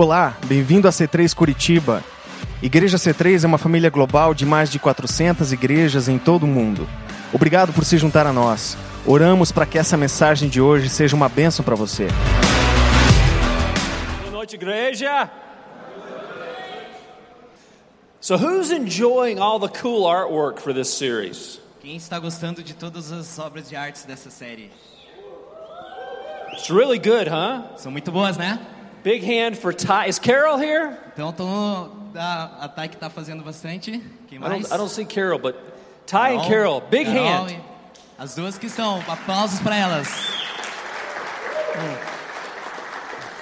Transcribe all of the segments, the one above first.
Olá, bem-vindo a C3 Curitiba. Igreja C3 é uma família global de mais de 400 igrejas em todo o mundo. Obrigado por se juntar a nós. Oramos para que essa mensagem de hoje seja uma bênção para você. Boa noite, igreja. So, who's enjoying all the cool artwork for this series? Quem está gostando de todas as obras de artes dessa série? It's really good, huh? São muito boas, né? Big hand for Ty. Is Carol here? Então, tô, a, a Thay que está fazendo bastante. Quem I mais? don't, I don't see Carol, but Ty and Carol, Carol, big Carol hand. e- As duas que estão. Aplausos para elas.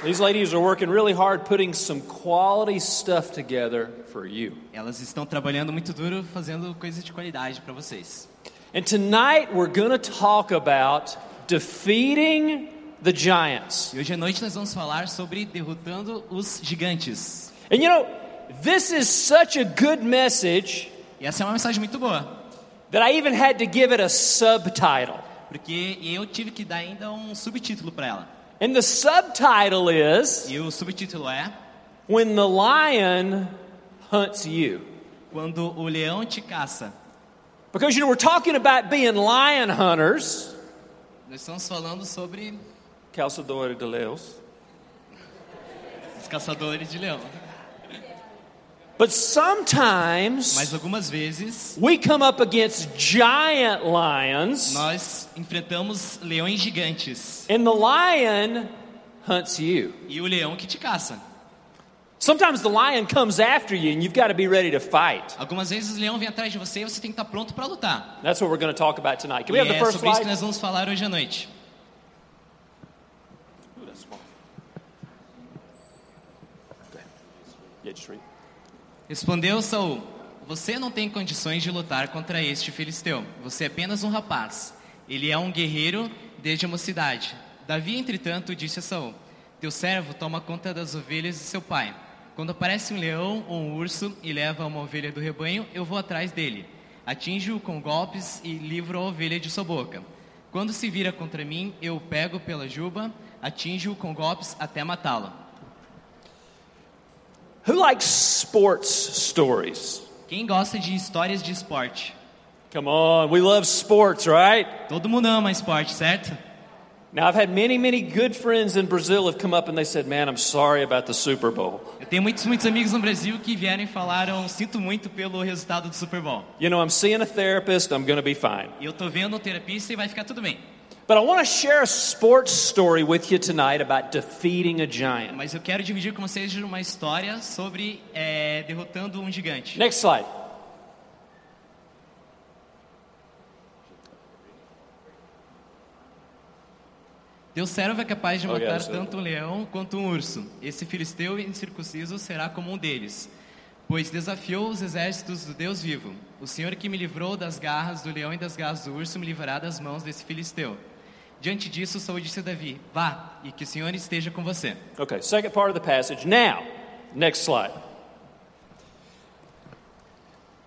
These ladies are working really hard putting some quality stuff together for you. Elas estão trabalhando muito duro, fazendo coisas de qualidade para vocês. And tonight we're going to talk about defeating the giants. E hoje à noite nós vamos falar sobre derrotando os gigantes. And you know, this is such a good message E essa é uma mensagem muito boa, that I even had to give it a subtitle. porque eu tive que dar ainda um subtítulo para ela. And the subtitle is E o subtítulo é When the Lion Hunts You. Quando o leão te caça. Because you know, we're talking about being lion hunters. Nós estamos falando sobre Caçador de leões. os caçadores de leão. But sometimes Mas algumas vezes we come up against giant lions, nós enfrentamos leões gigantes and the lion hunts you. e o leão que te caça. Sometimes the lion comes after you, and you've got to be ready to fight. Algumas vezes o leão vem atrás de você e você tem que estar pronto para lutar. That's what we're going to talk about tonight. Can E we have the é first sobre isso que nós vamos falar hoje à noite. Ooh, that's small. Okay. Respondeu Saul: Você não tem condições de lutar contra este filisteu. Você é apenas um rapaz. Ele é um guerreiro desde a mocidade. Davi, entretanto, disse a Saul: Teu servo toma conta das ovelhas de seu pai. Quando aparece um leão ou um urso e leva uma ovelha do rebanho, eu vou atrás dele. Atinjo-o com golpes e livro a ovelha de sua boca. Quando se vira contra mim, eu o pego pela juba, atinjo-o com golpes até matá-lo. Who likes sports stories? Quem gosta de histórias de esporte? Come on, we love sports, right? Todo mundo ama esporte, certo? Now, I've had many, many good friends in Brazil have come up and they said, Man, I'm sorry about the Super Bowl. Eu tenho muitos, muitos amigos no Brasil que vieram e falaram: sinto muito pelo resultado do Super Bowl. You know, I'm seeing a therapist, I'm going to be fine. Eu tô vendo o terapista e vai ficar tudo bem. But I want to share a sports story with you tonight about defeating a giant. Mas eu quero dividir com vocês uma história sobre é, derrotando um gigante. Next slide. Teu servo é capaz de matar so- tanto um leão quanto um urso. Esse filisteu incircunciso será como um deles, pois desafiou os exércitos do Deus vivo. O Senhor que me livrou das garras do leão e das garras do urso me livrará das mãos desse filisteu. Diante disso, Saul disse a Davi: Vá, e que o Senhor esteja com você. Okay, second part of the passage. Now, next slide.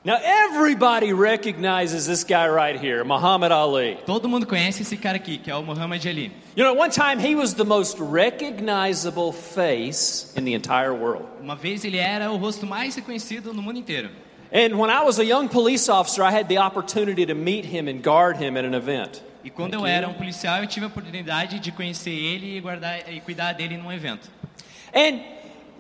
Now, everybody recognizes this guy right here, Muhammad Ali. Todo mundo conhece esse cara aqui, que é o Muhammad Ali. You know, at one time, he was the most recognizable face in the entire world. Uma vez ele era o rosto mais reconhecido no mundo inteiro. And when I was a young police officer, I had the opportunity to meet him and guard him at an event. E quando eu era um policial, eu tive a oportunidade de conhecer ele e guardar e cuidar dele num evento. And,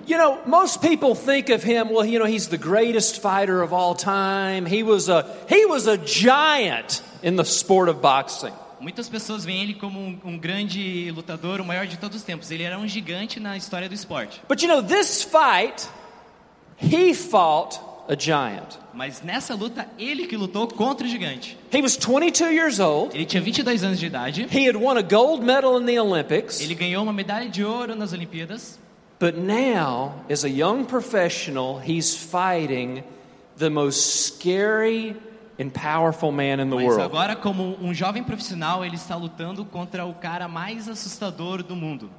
you know, most people think of him, well, you know, he's the greatest fighter of all time. He was a, he was a giant in the sport of boxing. Muitas pessoas veem ele como um, um grande lutador, o maior de todos os tempos. Ele era um gigante na história do esporte. But, you know, this fight, he fought a giant. Mas nessa luta, ele que lutou contra o gigante. He was 22 years old. Ele tinha 22 anos de idade. He had won a gold medal in the Olympics. Ele ganhou uma medalha de ouro nas Olimpíadas. But now, as a young professional, he's fighting the most scary and powerful man in the Mas world. agora, como um jovem profissional, ele está lutando contra o cara mais assustador do mundo.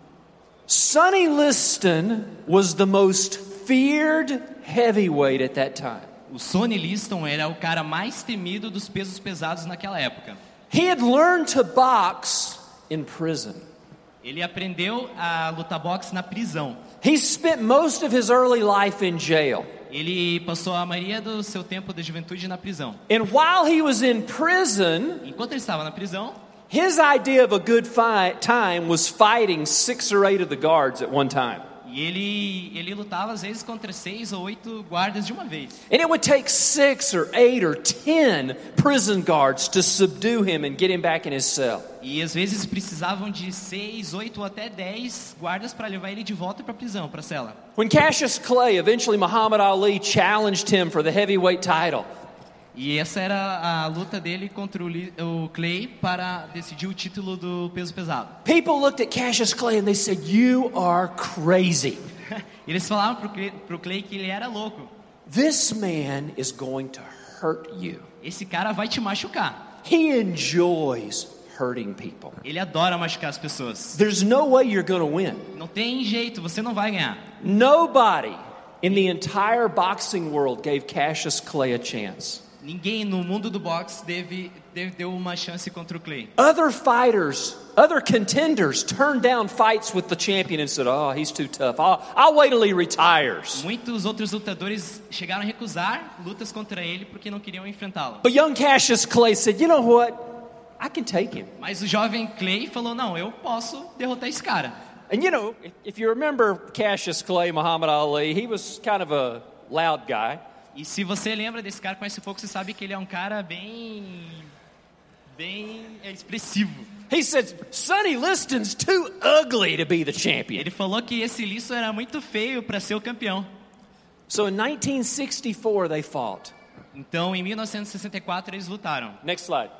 Sonny Liston was the most feared heavyweight at that time. O Sonny Liston era o cara mais temido dos pesos pesados naquela época. He had learned to box in prison. Ele aprendeu a lutar boxe na prisão. He spent most of his early life in jail. Ele passou a maioria do seu tempo da juventude na prisão. And while he was in prison, Enquanto ele estava na prisão, his idea of a good fi- time was fighting six or eight of the guards at one time. E ele, ele lutava às vezes contra seis ou oito guardas de uma vez. And it would take six or eight or ten prison guards to subdue him and get him back in his cell. E às vezes precisavam de seis, oito ou até dez guardas para levar ele de volta para a prisão, para a cela. When Cassius Clay, eventually Muhammad Ali, challenged him for the heavyweight title, E essa era a luta dele contra o, Clay para decidir o título do peso pesado. people looked at Cassius Clay and they said, You are crazy. Eles falavam pro Clay que ele era louco. This man is going to hurt you. Esse cara vai te machucar. He enjoys hurting people. Ele adora machucar as pessoas. There's no way you're going to win. Não tem jeito, você não vai ganhar. Nobody in the entire boxing world gave Cassius Clay a chance. Ninguém no mundo do boxe deve, deve deu uma chance contra o Clay. Other fighters, other contenders turned down fights with the champion and said, Oh, he's too tough. I'll, I'll wait till he retires. Muitos outros lutadores chegaram a recusar lutas contra ele porque não queriam enfrentá-lo. But young Cassius Clay said, You know what? I can take him. Mas o jovem Clay falou: "Não, eu posso derrotar esse cara". And you know, if, if you remember Cassius Clay, Muhammad Ali, he was kind of a loud guy. E se você lembra desse cara, conhece pouco, você sabe que ele é um cara bem bem expressivo. He said, Sonny Liston's too ugly to be the champion. Ele falou que esse listo era muito feio para ser o campeão. So in 1964, they fought. Então, em 1964 eles lutaram. Next slide.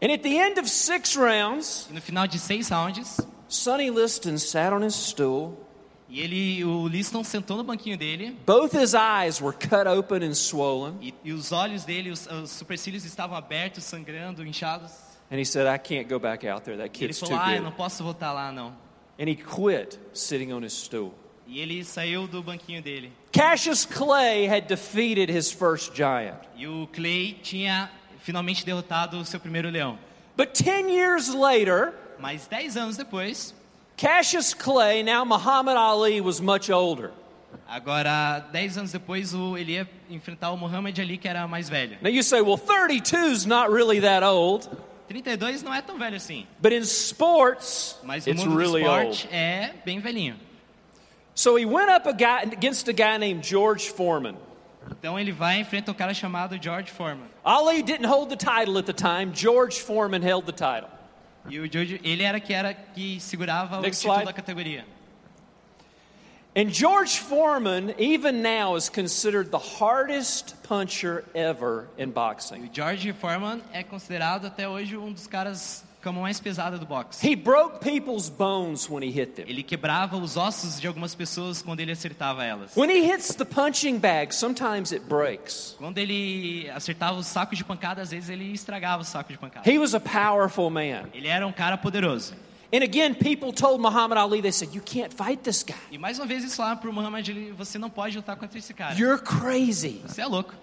And at the end of six rounds, E no final de seis rounds, Sonny Liston sat on his stool. E ele, o Liston sentou no banquinho dele Both his eyes were cut open and swollen. e, e os olhos dele, os, os supercílios estavam abertos, sangrando, inchados. And he said, I can't go back out there. That E ele kid's too falou: "Ah, good. não posso voltar lá não". And he quit sitting on his stool. E ele saiu do banquinho dele. Cassius Clay had defeated his first giant. E o Clay tinha finalmente derrotado o seu primeiro leão. But 10 years later, Mas dez anos depois, Cassius Clay, now Muhammad Ali, was much older. agora dez anos depois, o, ele ia enfrentar o Muhammad Ali, que era mais velho. Now you say, well, 32 is not really that old. 32 não é tão velho assim, But in sports, mas no it's mundo really do old. esporte é bem velhinho. So he went up a guy, against a guy named George Foreman. Então ele vai e enfrenta um cara chamado George Foreman. Ali didn't hold the title at the time. George Foreman held the title. E o George, ele era que era que segurava Next o título slide. da categoria. And George Foreman, even now, is considered the hardest puncher ever in E boxing. o George Foreman é considerado até hoje um dos caras com a mão mais pesada do boxe. He broke people's bones when he hit them. Ele quebrava os ossos de algumas pessoas quando ele acertava elas. When he hits the punching bag, sometimes it breaks. Quando ele acertava o saco de pancada, às vezes ele estragava o saco de pancada. He was a powerful man. Ele era um cara poderoso. And again, people told Muhammad Ali, they said, You can't fight this guy. E mais uma vez eles falaram pro Muhammad Ali, você não pode lutar contra esse cara. You're crazy. Você é louco.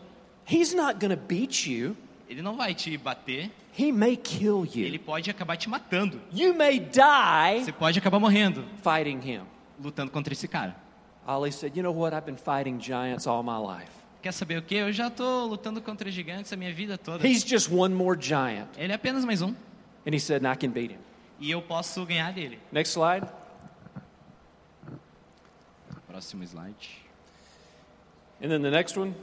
He's not going to beat you, Ele não vai te bater, he may kill ele you. pode acabar te matando. You may die Você pode acabar morrendo fighting him. lutando contra esse cara. Ali said, You know what? I've been fighting giants all my life. Quer saber o que? Eu já tô lutando contra gigantes a minha vida toda. He's just one more giant. Ele é apenas mais um. And he said, I can beat him. E eu posso ganhar dele. Next slide. Próximo slide. And then the next one.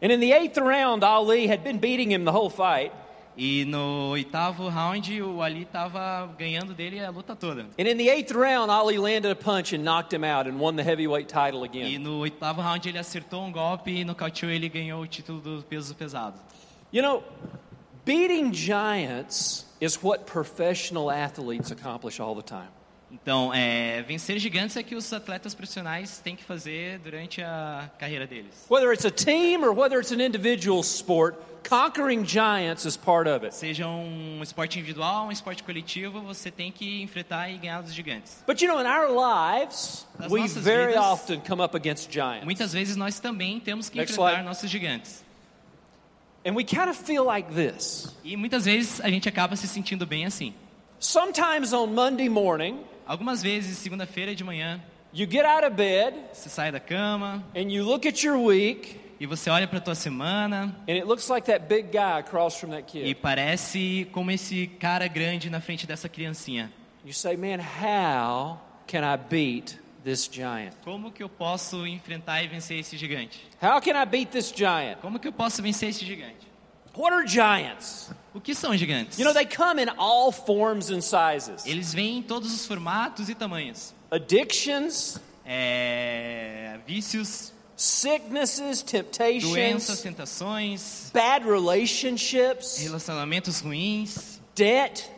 And in the eighth round, Ali had been beating him the whole fight. E no oitavo round, o Ali tava ganhando dele a luta toda. And in the eighth round, Ali landed a punch and knocked him out and won the heavyweight title again. E no oitavo round ele acertou um golpe e nocauteou ele e ganhou o título do peso pesado. You know, beating giants is what professional athletes accomplish all the time. Então, é, vencer gigantes é que os atletas profissionais têm que fazer durante a carreira deles. Whether it's a team or whether it's an individual sport, conquering giants is part of it. Seja um esporte individual, um esporte coletivo, você tem que enfrentar e ganhar dos gigantes. But you know, in our lives, Nas we very vidas- often come up against giants. Muitas vezes nós também temos que Next enfrentar slide. nossos gigantes. And we kind of feel like this E muitas vezes a gente acaba se sentindo bem assim. Sometimes on Monday morning, Algumas vezes, segunda-feira de manhã, you get out of bed você sai da cama and you look at your week, e você olha para tua semana and it looks like that big guy across from that e kid. parece como esse cara grande na frente dessa criancinha. You say, Man, how can I beat this giant? Como que eu posso enfrentar e vencer esse gigante? How can I beat this giant? Como que eu posso vencer esse gigante? What are giants? O que são gigantes? You know, they come in all forms and sizes Eles vêm em todos os formatos e tamanhos. addictions, É, vícios, sicknesses, doenças, temptations, tentações, bad relationships, relacionamentos ruins, debt,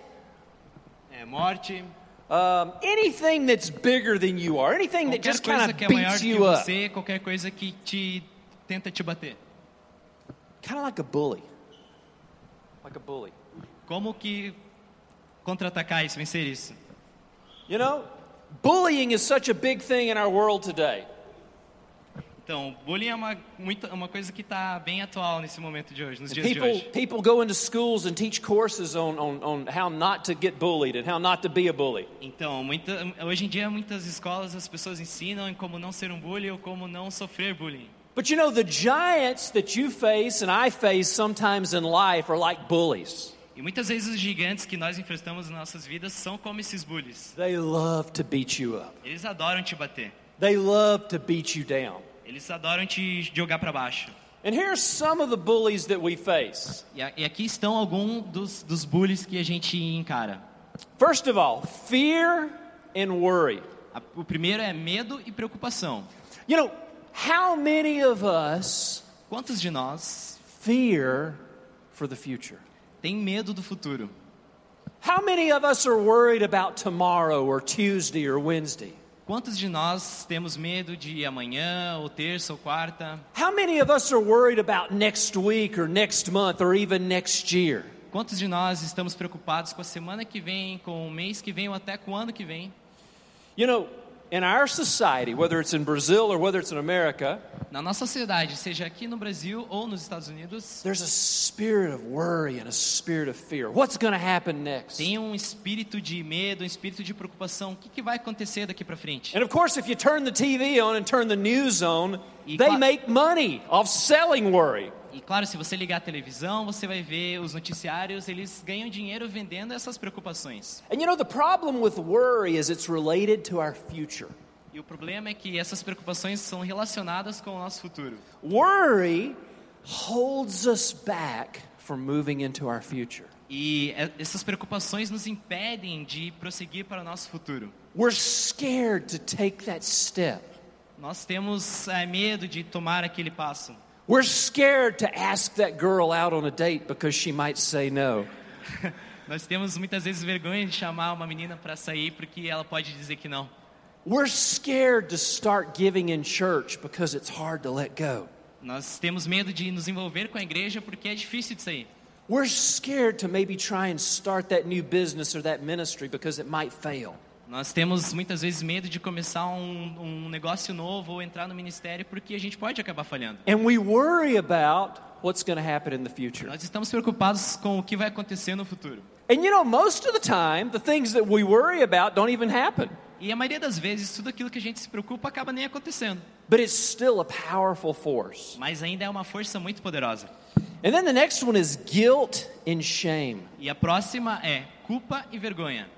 é, morte. um, anything that's bigger than you are, anything that just kind coisa of que é maior beats que you up. você, qualquer coisa que te tenta te bater. Kind of like a bully. Like a bully. Como que contra-atacar isso, vencer isso? You know, bullying is such a big thing in our world today. Então, bullying é uma, muita, uma coisa que está bem atual nesse momento de hoje, nos dias de People, hoje. people go into schools and teach courses on, on, on how not to get bullied and how not to be a bully. Então, muita, hoje em dia, muitas escolas as pessoas ensinam como não ser um bully ou como não sofrer bullying. But you know, the giants that you face and I face sometimes in life are like bullies. E muitas vezes os gigantes que nós enfrentamos nas nossas vidas são como esses bullies. They love to beat you up, Eles adoram te bater. they love to beat you down. Eles adoram te jogar para baixo. And here's some of the bullies that we face. E, e aqui estão alguns dos, dos bullies que a gente encara. First of all, fear and worry. O primeiro é medo e preocupação. You know, how many of us Quantos de nós fear for the future? têm medo do futuro? How many of us are worried about tomorrow or Tuesday or Wednesday? Quantos de nós temos medo de amanhã, ou terça, ou quarta? How many of us are worried about next week or next month or even next year? Quantos de nós estamos preocupados com a semana que vem, com o mês que vem ou até com o ano que vem? You know, in our society, whether it's in Brazil or whether it's in America, Na nossa sociedade, seja aqui no Brasil ou nos Estados Unidos, there's a spirit of worry and a spirit of fear. What's going to happen next? tem um espírito de medo, um espírito de preocupação. O que, que vai acontecer daqui para frente? And of course, if you turn the TV on and turn the news on, E they make money off selling worry. E claro, se você ligar a televisão, você vai ver os noticiários, eles ganham dinheiro vendendo essas preocupações. And you know, the problem with worry is it's related to our future. E o problema é que essas preocupações são relacionadas com o nosso futuro. Worry holds us back from moving into our future. E é- essas preocupações nos impedem de prosseguir para o nosso futuro. We're scared to take that step. Nós temos eh, medo de tomar aquele passo. We're scared to ask that girl out on a date because she might say no. Nós temos muitas vezes vergonha de chamar uma menina para sair porque ela pode dizer que não. We're scared to start giving in church because it's hard to let go. Nós temos medo de nos envolver com a igreja porque é difícil de sair. We're scared to maybe try and start that new business or that ministry because it might fail. Nós temos muitas vezes medo de começar um, um negócio novo ou entrar no ministério porque a gente pode acabar falhando. And we worry about what's going to happen in the future. Nós estamos preocupados com o que vai acontecer no futuro. And you know, most of the time, the things that we worry about don't even happen. E a maioria das vezes, tudo aquilo que a gente se preocupa acaba nem acontecendo. But it's still a powerful force. Mas ainda é uma força muito poderosa. And then the next one is guilt and shame. E a próxima é culpa e vergonha.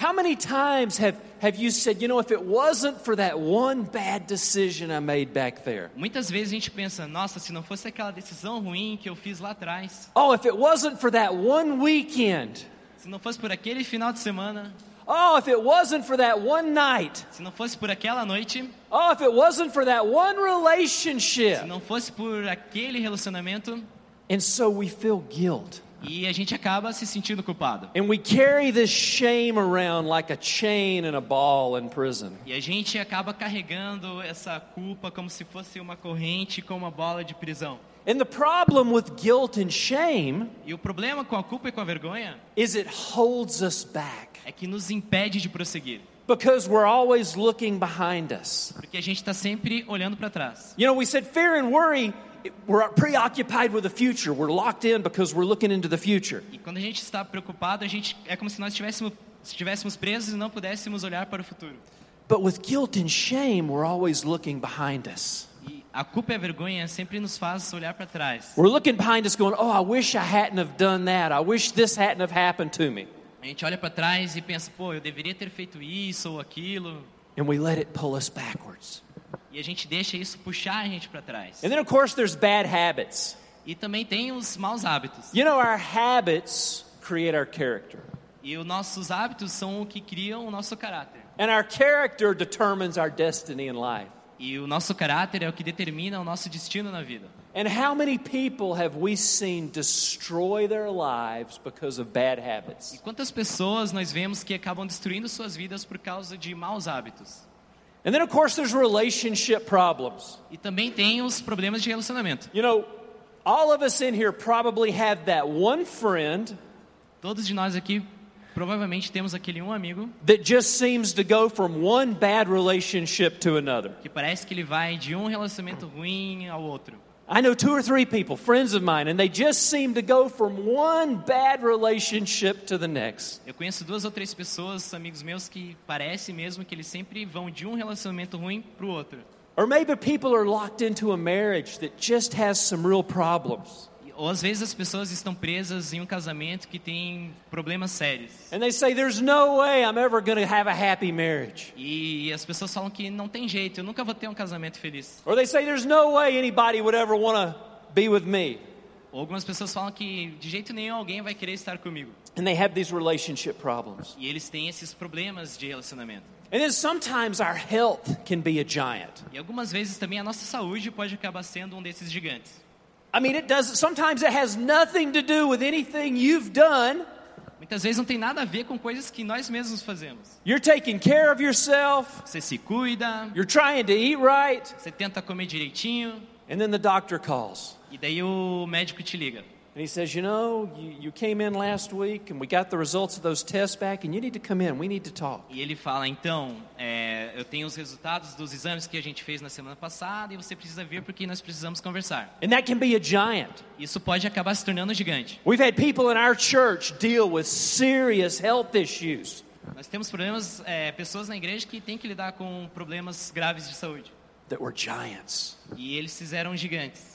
How many times have, have you said, you know, if it wasn't for that one bad decision I made back there? Muitas vezes a gente pensa, nossa, se não fosse aquela decisão ruim que eu fiz lá atrás, Oh, if it wasn't for that one weekend. se não fosse por aquele final de semana, Oh, if it wasn't for that one night. se não fosse por aquela noite, Oh, if it wasn't for that one se relationship. não fosse por aquele relacionamento, And so we feel guilt. E a gente acaba se sentindo culpado. And we carry this shame around like a chain and a ball in prison. E a gente acaba carregando essa culpa como se fosse uma corrente com uma bola de prisão. And the problem with guilt and shame E o problema com a culpa e com a vergonha is it holds us back é que nos impede de prosseguir. because we're always looking behind us. Porque a gente está sempre olhando para trás. You know, we said fear and worry we're preoccupied with the future. We're locked in because we're looking into the future. E quando a gente está preocupado, a gente é como se nós estivéssemos estivéssemos presos e não pudéssemos olhar para o futuro. But with guilt and shame, we're always looking behind us. E a culpa e a vergonha sempre nos faz olhar para trás. We're looking behind us going, "Oh, I wish I hadn't have done that. I wish this hadn't have happened to me." A gente olha para trás e pensa, pô, eu deveria ter feito isso ou aquilo. And we let it pull us backwards. E a gente deixa isso puxar a gente para trás. And then of course there's bad habits. E também tem os maus hábitos. You know our habits create our character. E os nossos hábitos são o que criam o nosso caráter. And our character determines our destiny in life. E o nosso caráter é o que determina o nosso destino na vida. And how many people have we seen destroy their lives because of bad E habits? quantas pessoas nós vemos que acabam destruindo suas vidas por causa de maus hábitos? And then, of course, there's relationship problems. E também tem os problemas de relacionamento. You know, all of us in here probably have that one friend Todos de nós aqui provavelmente temos aquele um amigo that just seems to go from one bad relationship to another. que parece que ele vai de um relacionamento ruim ao outro. I know two or three people, friends of mine, and they just seem to go from one bad relationship to the next. Eu conheço duas ou três pessoas, amigos meus, que parece mesmo que eles sempre vão de um relacionamento ruim para o outro. Or maybe people are locked into a marriage that just has some real problems. Ou às vezes as pessoas estão presas em um casamento que tem problemas sérios. And they say, There's no way I'm ever going to have a happy marriage. E as pessoas falam que não tem jeito, eu nunca vou ter um casamento feliz. Or they say, There's no way anybody would ever want to be with me. Ou algumas pessoas falam que de jeito nenhum alguém vai querer estar comigo. And they have these relationship problems. E eles têm esses problemas de relacionamento. And then sometimes our health can be a giant. E algumas vezes também a nossa saúde pode acabar sendo um desses gigantes. I mean, it does sometimes it has nothing to do with anything you've done. Muitas vezes não tem nada a ver com coisas que nós mesmos fazemos. You're taking care of yourself, Você se cuida, you're trying to eat right, você tenta comer direitinho, and then the doctor calls. e daí o médico te liga. And he says, You know, you, you came in last week and we got the results of those tests back, and you need to come in. We need to talk. E ele fala, então, é, eu tenho os resultados dos exames que a gente fez na semana passada e você precisa vir porque nós precisamos conversar. And that can be a giant. Isso pode acabar se tornando um gigante. We've had people in our church deal with serious health issues. Nós temos problemas, é, pessoas na igreja que têm que lidar com problemas graves de saúde. that were giants. E eles fizeram gigantes.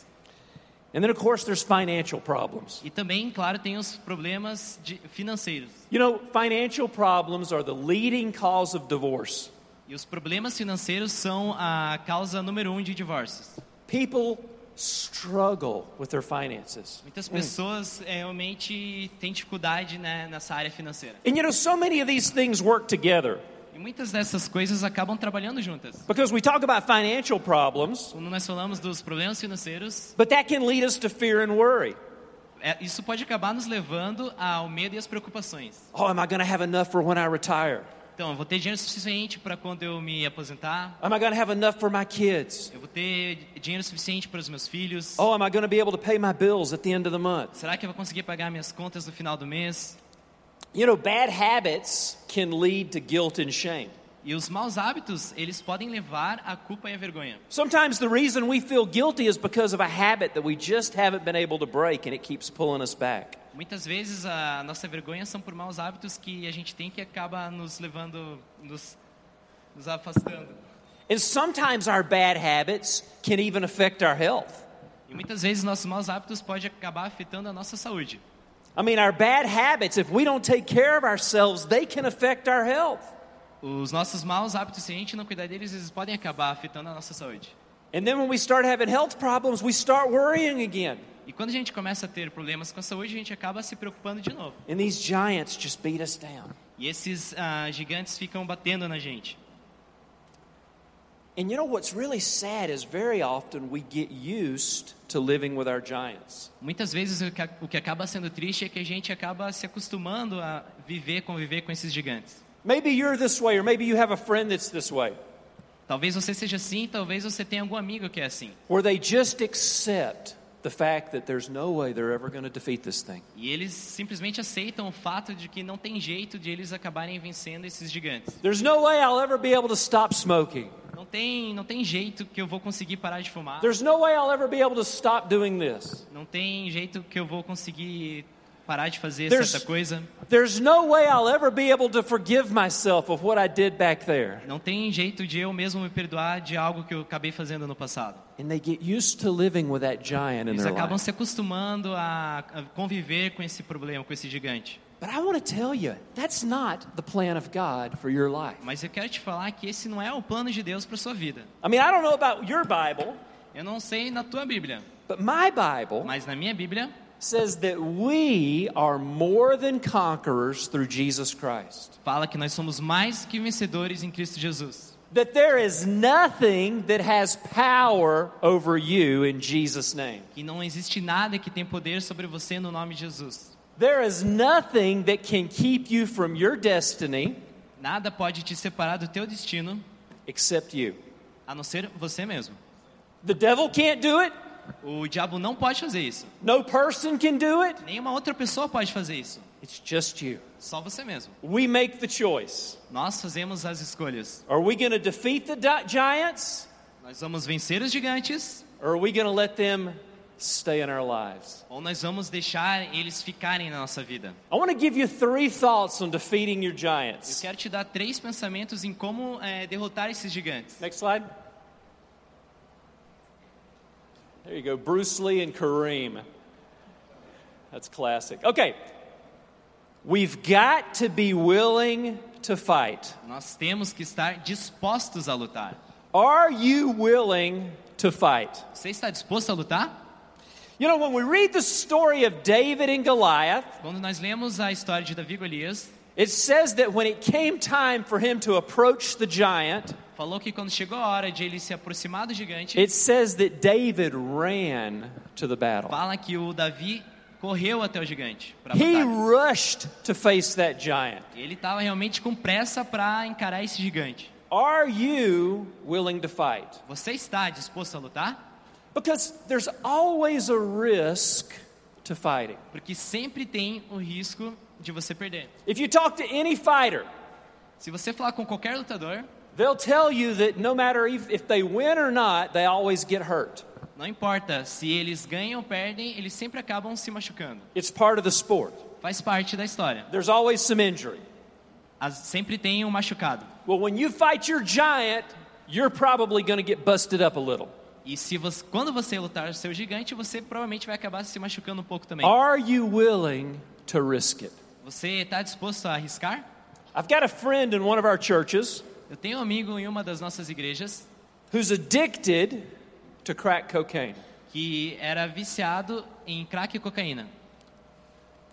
And then, of course, there's financial problems. E também, claro, tem os problemas de, financeiros. You know, financial problems are the leading cause of divorce. E os problemas financeiros são a causa número um de divórcios. People struggle with their finances. Muitas pessoas é, realmente têm dificuldade né, nessa área financeira. And you know, so many of these things work together E muitas dessas coisas acabam trabalhando juntas. because we talk about financial problems, Quando nós falamos dos problemas financeiros, but that can lead us to fear and worry. é, isso pode acabar nos levando ao medo e às preocupações. Oh, am I going to have enough for when I retire? Então, eu vou ter dinheiro suficiente para quando eu me aposentar? Am I going to have enough for my kids? Eu vou ter dinheiro suficiente para os meus filhos? Oh, am I going to be able to pay my bills at the end of the month? Será que eu vou conseguir pagar minhas contas no final do mês? You know, bad habits can lead to guilt and shame. E os maus hábitos, eles podem levar à culpa e à vergonha. Sometimes the reason we feel guilty is because of a habit that we just haven't been able to break and it keeps pulling us back. Muitas vezes a nossa vergonha são por maus hábitos que a gente tem que acaba nos levando, nos, nos afastando. And sometimes our bad habits can even affect our health. E muitas vezes nossos maus hábitos podem acabar afetando a nossa saúde. I mean, our bad habits, if we don't take care of ourselves, they can affect our health. Os nossos maus hábitos, se a gente não cuidar deles, eles podem acabar afetando a nossa saúde. And then when we start having health problems, we start worrying again. E quando a gente começa a ter problemas com a saúde, a gente acaba se preocupando de novo. And these giants just beat us down. E esses ah, gigantes ficam batendo na gente. And you know what's really sad is very often we get used to living with our giants. Muitas vezes o que, o que acaba sendo triste é que a gente acaba se acostumando a viver, conviver com esses gigantes. Maybe you're this way, or maybe you have a friend that's this way, Talvez você seja assim, talvez você tenha algum amigo que é assim. where they just accept the fact that there's no way they're ever going to defeat this thing. E eles simplesmente aceitam o fato de que não tem jeito de eles acabarem vencendo esses gigantes. There's no way I'll ever be able to stop smoking. Não tem, não tem jeito que eu vou conseguir parar de fumar. There's no way I'll ever be able to stop doing this. Não tem jeito que eu vou conseguir parar de fazer There's- certa coisa. There's no way I'll ever be able to forgive myself of what I did back there. Não tem jeito de eu mesmo me perdoar de algo que eu acabei fazendo no passado. And they get used to living with that giant in Eles their acabam life. se acostumando a conviver com esse problema, com esse gigante. But I want to tell you, that's not the plan of God for your life. Mas eu quero te falar que esse não é o plano de Deus para sua vida. I mean, I don't know about your Bible, Eu não sei na tua Bíblia, but my Bible mas na minha Bíblia says that we are more than conquerors through Jesus Christ. fala que nós somos mais que vencedores em Cristo Jesus. That there is nothing that has power over you in Jesus' name. Que não existe nada que tem poder sobre você no nome de Jesus. There is nothing that can keep you from your destiny Nada pode te separar do teu destino, except you. a não ser você mesmo. The devil can't do it. O diabo não pode fazer isso. No person can do it. Nenhuma outra pessoa pode fazer isso. It's just you. Só você mesmo. We make the choice. Nós fazemos as escolhas. Are we going to defeat the giants Nós vamos vencer os gigantes or are we going to let them stay in our lives? ou nós vamos deixar eles ficarem na nossa vida. I want to give you three thoughts on defeating your Eu giants. quero te dar três pensamentos em como eh, derrotar esses gigantes. Next slide. There you go, Bruce Lee and Kareem. That's classic. Okay. We've got to be willing to fight. Nós temos que estar dispostos a lutar. Are you willing to fight? Você está disposto a lutar? You know, when we read the story of David and Goliath, Quando nós lemos a história de Davi e Golias, it says that when it came time for him to approach the giant, falou que quando chegou a hora de ele se aproximar do gigante, it says that David ran to the battle. fala que o Davi correu até o gigante para He batalha. rushed to face that giant. Ele estava realmente com pressa para encarar esse gigante. Are you willing to fight? Você está disposto a lutar? Because there's always a risk to fighting. Porque sempre tem o risco de você perder. If you talk to any fighter, Se você falar com qualquer lutador, they'll tell you that no matter if, if they win or not, they always get hurt. não importa se eles ganham ou perdem, eles sempre acabam se machucando. It's part of the sport. Faz parte da história. There's always some injury. As- sempre tem um machucado. Well, when you fight your giant, you're probably going to get busted up a little. E se você, quando você lutar seu gigante, você provavelmente vai acabar se machucando um pouco também. Are you willing to risk it? Você está disposto a arriscar? I've got a friend in one of our churches Eu tenho um amigo em uma das nossas igrejas who's addicted to crack cocaine. que era viciado em crack e cocaína.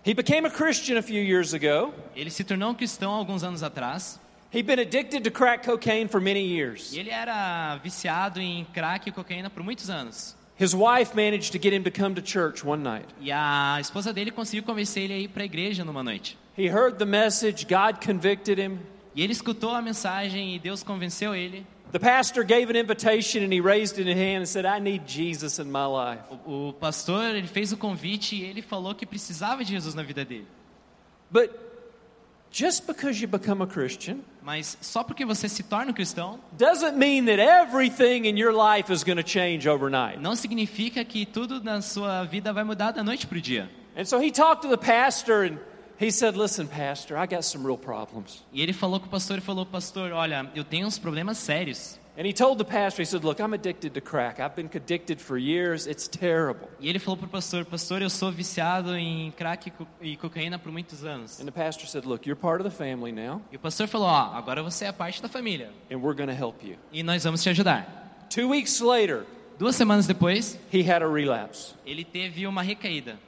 He became a Christian a few years ago. Ele se tornou um cristão alguns anos atrás He'd been addicted to crack cocaine for many years. e ele era viciado em crack e cocaína por muitos anos. His wife managed to get him to come to church one night. E a esposa dele conseguiu convencer ele a ir para a igreja numa noite. He heard the message, God convicted him. E ele escutou a mensagem e Deus convenceu ele. The pastor gave an invitation and he raised his hand and said, I need Jesus in my life. O, o pastor ele fez o convite e ele falou que precisava de Jesus na vida dele. But just because you become a Christian Mas só porque você se torna um cristão doesn't mean that everything in your life is going to change overnight. não significa que tudo na sua vida vai mudar da noite para o dia. And so he talked to the pastor and he said, Listen, Pastor, I got some real problems. E ele falou com o pastor e falou: Pastor, olha, eu tenho uns problemas sérios. And he told the pastor, he said, Look, I'm addicted to crack. I've been addicted for years. It's terrible. E ele falou pastor: Pastor, eu sou viciado em crack e e cocaína por muitos anos. And the pastor said, Look, you're part of the family now, E o pastor falou: Ó, agora você é parte da família and we're going to help you. e nós vamos te ajudar. Two weeks later, Duas semanas depois, he had a relapse. ele teve uma recaída.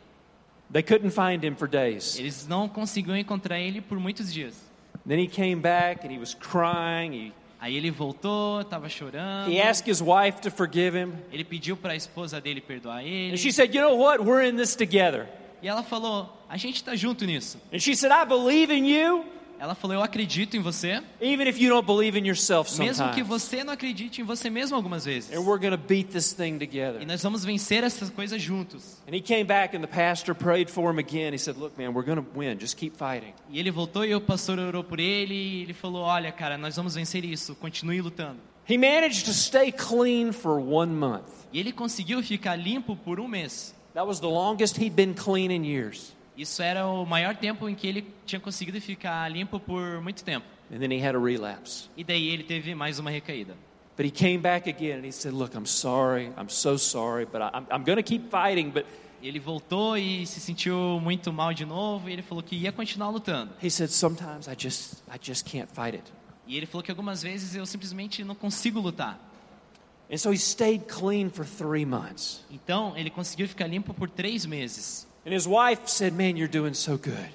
They couldn't find him for days. Eles não conseguiam encontrar ele por muitos dias. Then he came back and he was crying. He, Aí ele voltou, estava chorando. he asked his wife to forgive him. Ele pediu para a esposa dele perdoar ele. And she said, You know what? We're in this together. E ela falou: A gente está junto nisso. And she said, I believe in you, Ela falou: Eu acredito em você, even if you don't believe in yourself mesmo que sometimes. você não acredite em você mesmo algumas vezes. And we're going to beat this thing together. E nós vamos vencer essas coisas juntos. And he came back and the pastor prayed for him again. He said, Look, man, we're going to win. Just keep fighting. E ele voltou e o pastor orou por ele e ele falou: Olha, cara, nós vamos vencer isso, continue lutando. He managed to stay clean for one month. E ele conseguiu ficar limpo por um mês. That was the longest he'd been clean in years. Isso era o maior tempo em que ele tinha conseguido ficar limpo por muito tempo. And then he had a relapse. E daí ele teve mais uma recaída. But he came back again and he said, Look, I'm sorry. I'm so sorry, but I, I'm, I'm going to keep fighting. But Ele voltou e se sentiu muito mal de novo e ele falou que ia continuar lutando. he said, Sometimes I just, I just can't fight it. E ele falou que algumas vezes eu simplesmente não consigo lutar. And so he stayed clean for three months. Então ele conseguiu ficar limpo por três meses. And his wife said, Man, you're doing so good.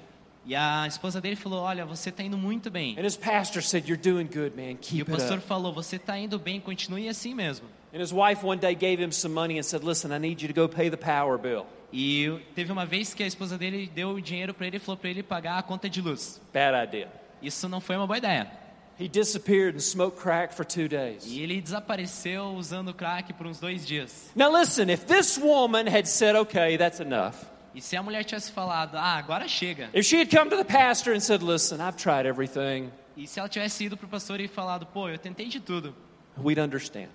E a esposa dele falou: Olha, você está indo muito bem. And his pastor said, You're doing good, man. E o Keep pastor falou: Você está indo bem, continue assim mesmo. And his wife one day gave him some money and said, Listen, I need you to go pay the power bill. E teve uma vez que a esposa dele deu o dinheiro para ele e falou para ele pagar a conta de luz. Bad idea. Isso não foi uma boa ideia. He disappeared and smoked crack for two days. E ele desapareceu usando crack por uns dois dias. Now, listen, if this woman had said, Okay, that's enough, E se a mulher tivesse falado, ah, agora chega. if she had come to the pastor and said, Listen, I've tried everything, E se ela tivesse ido pro pastor e falado, pô, eu tentei de tudo. we'd understand.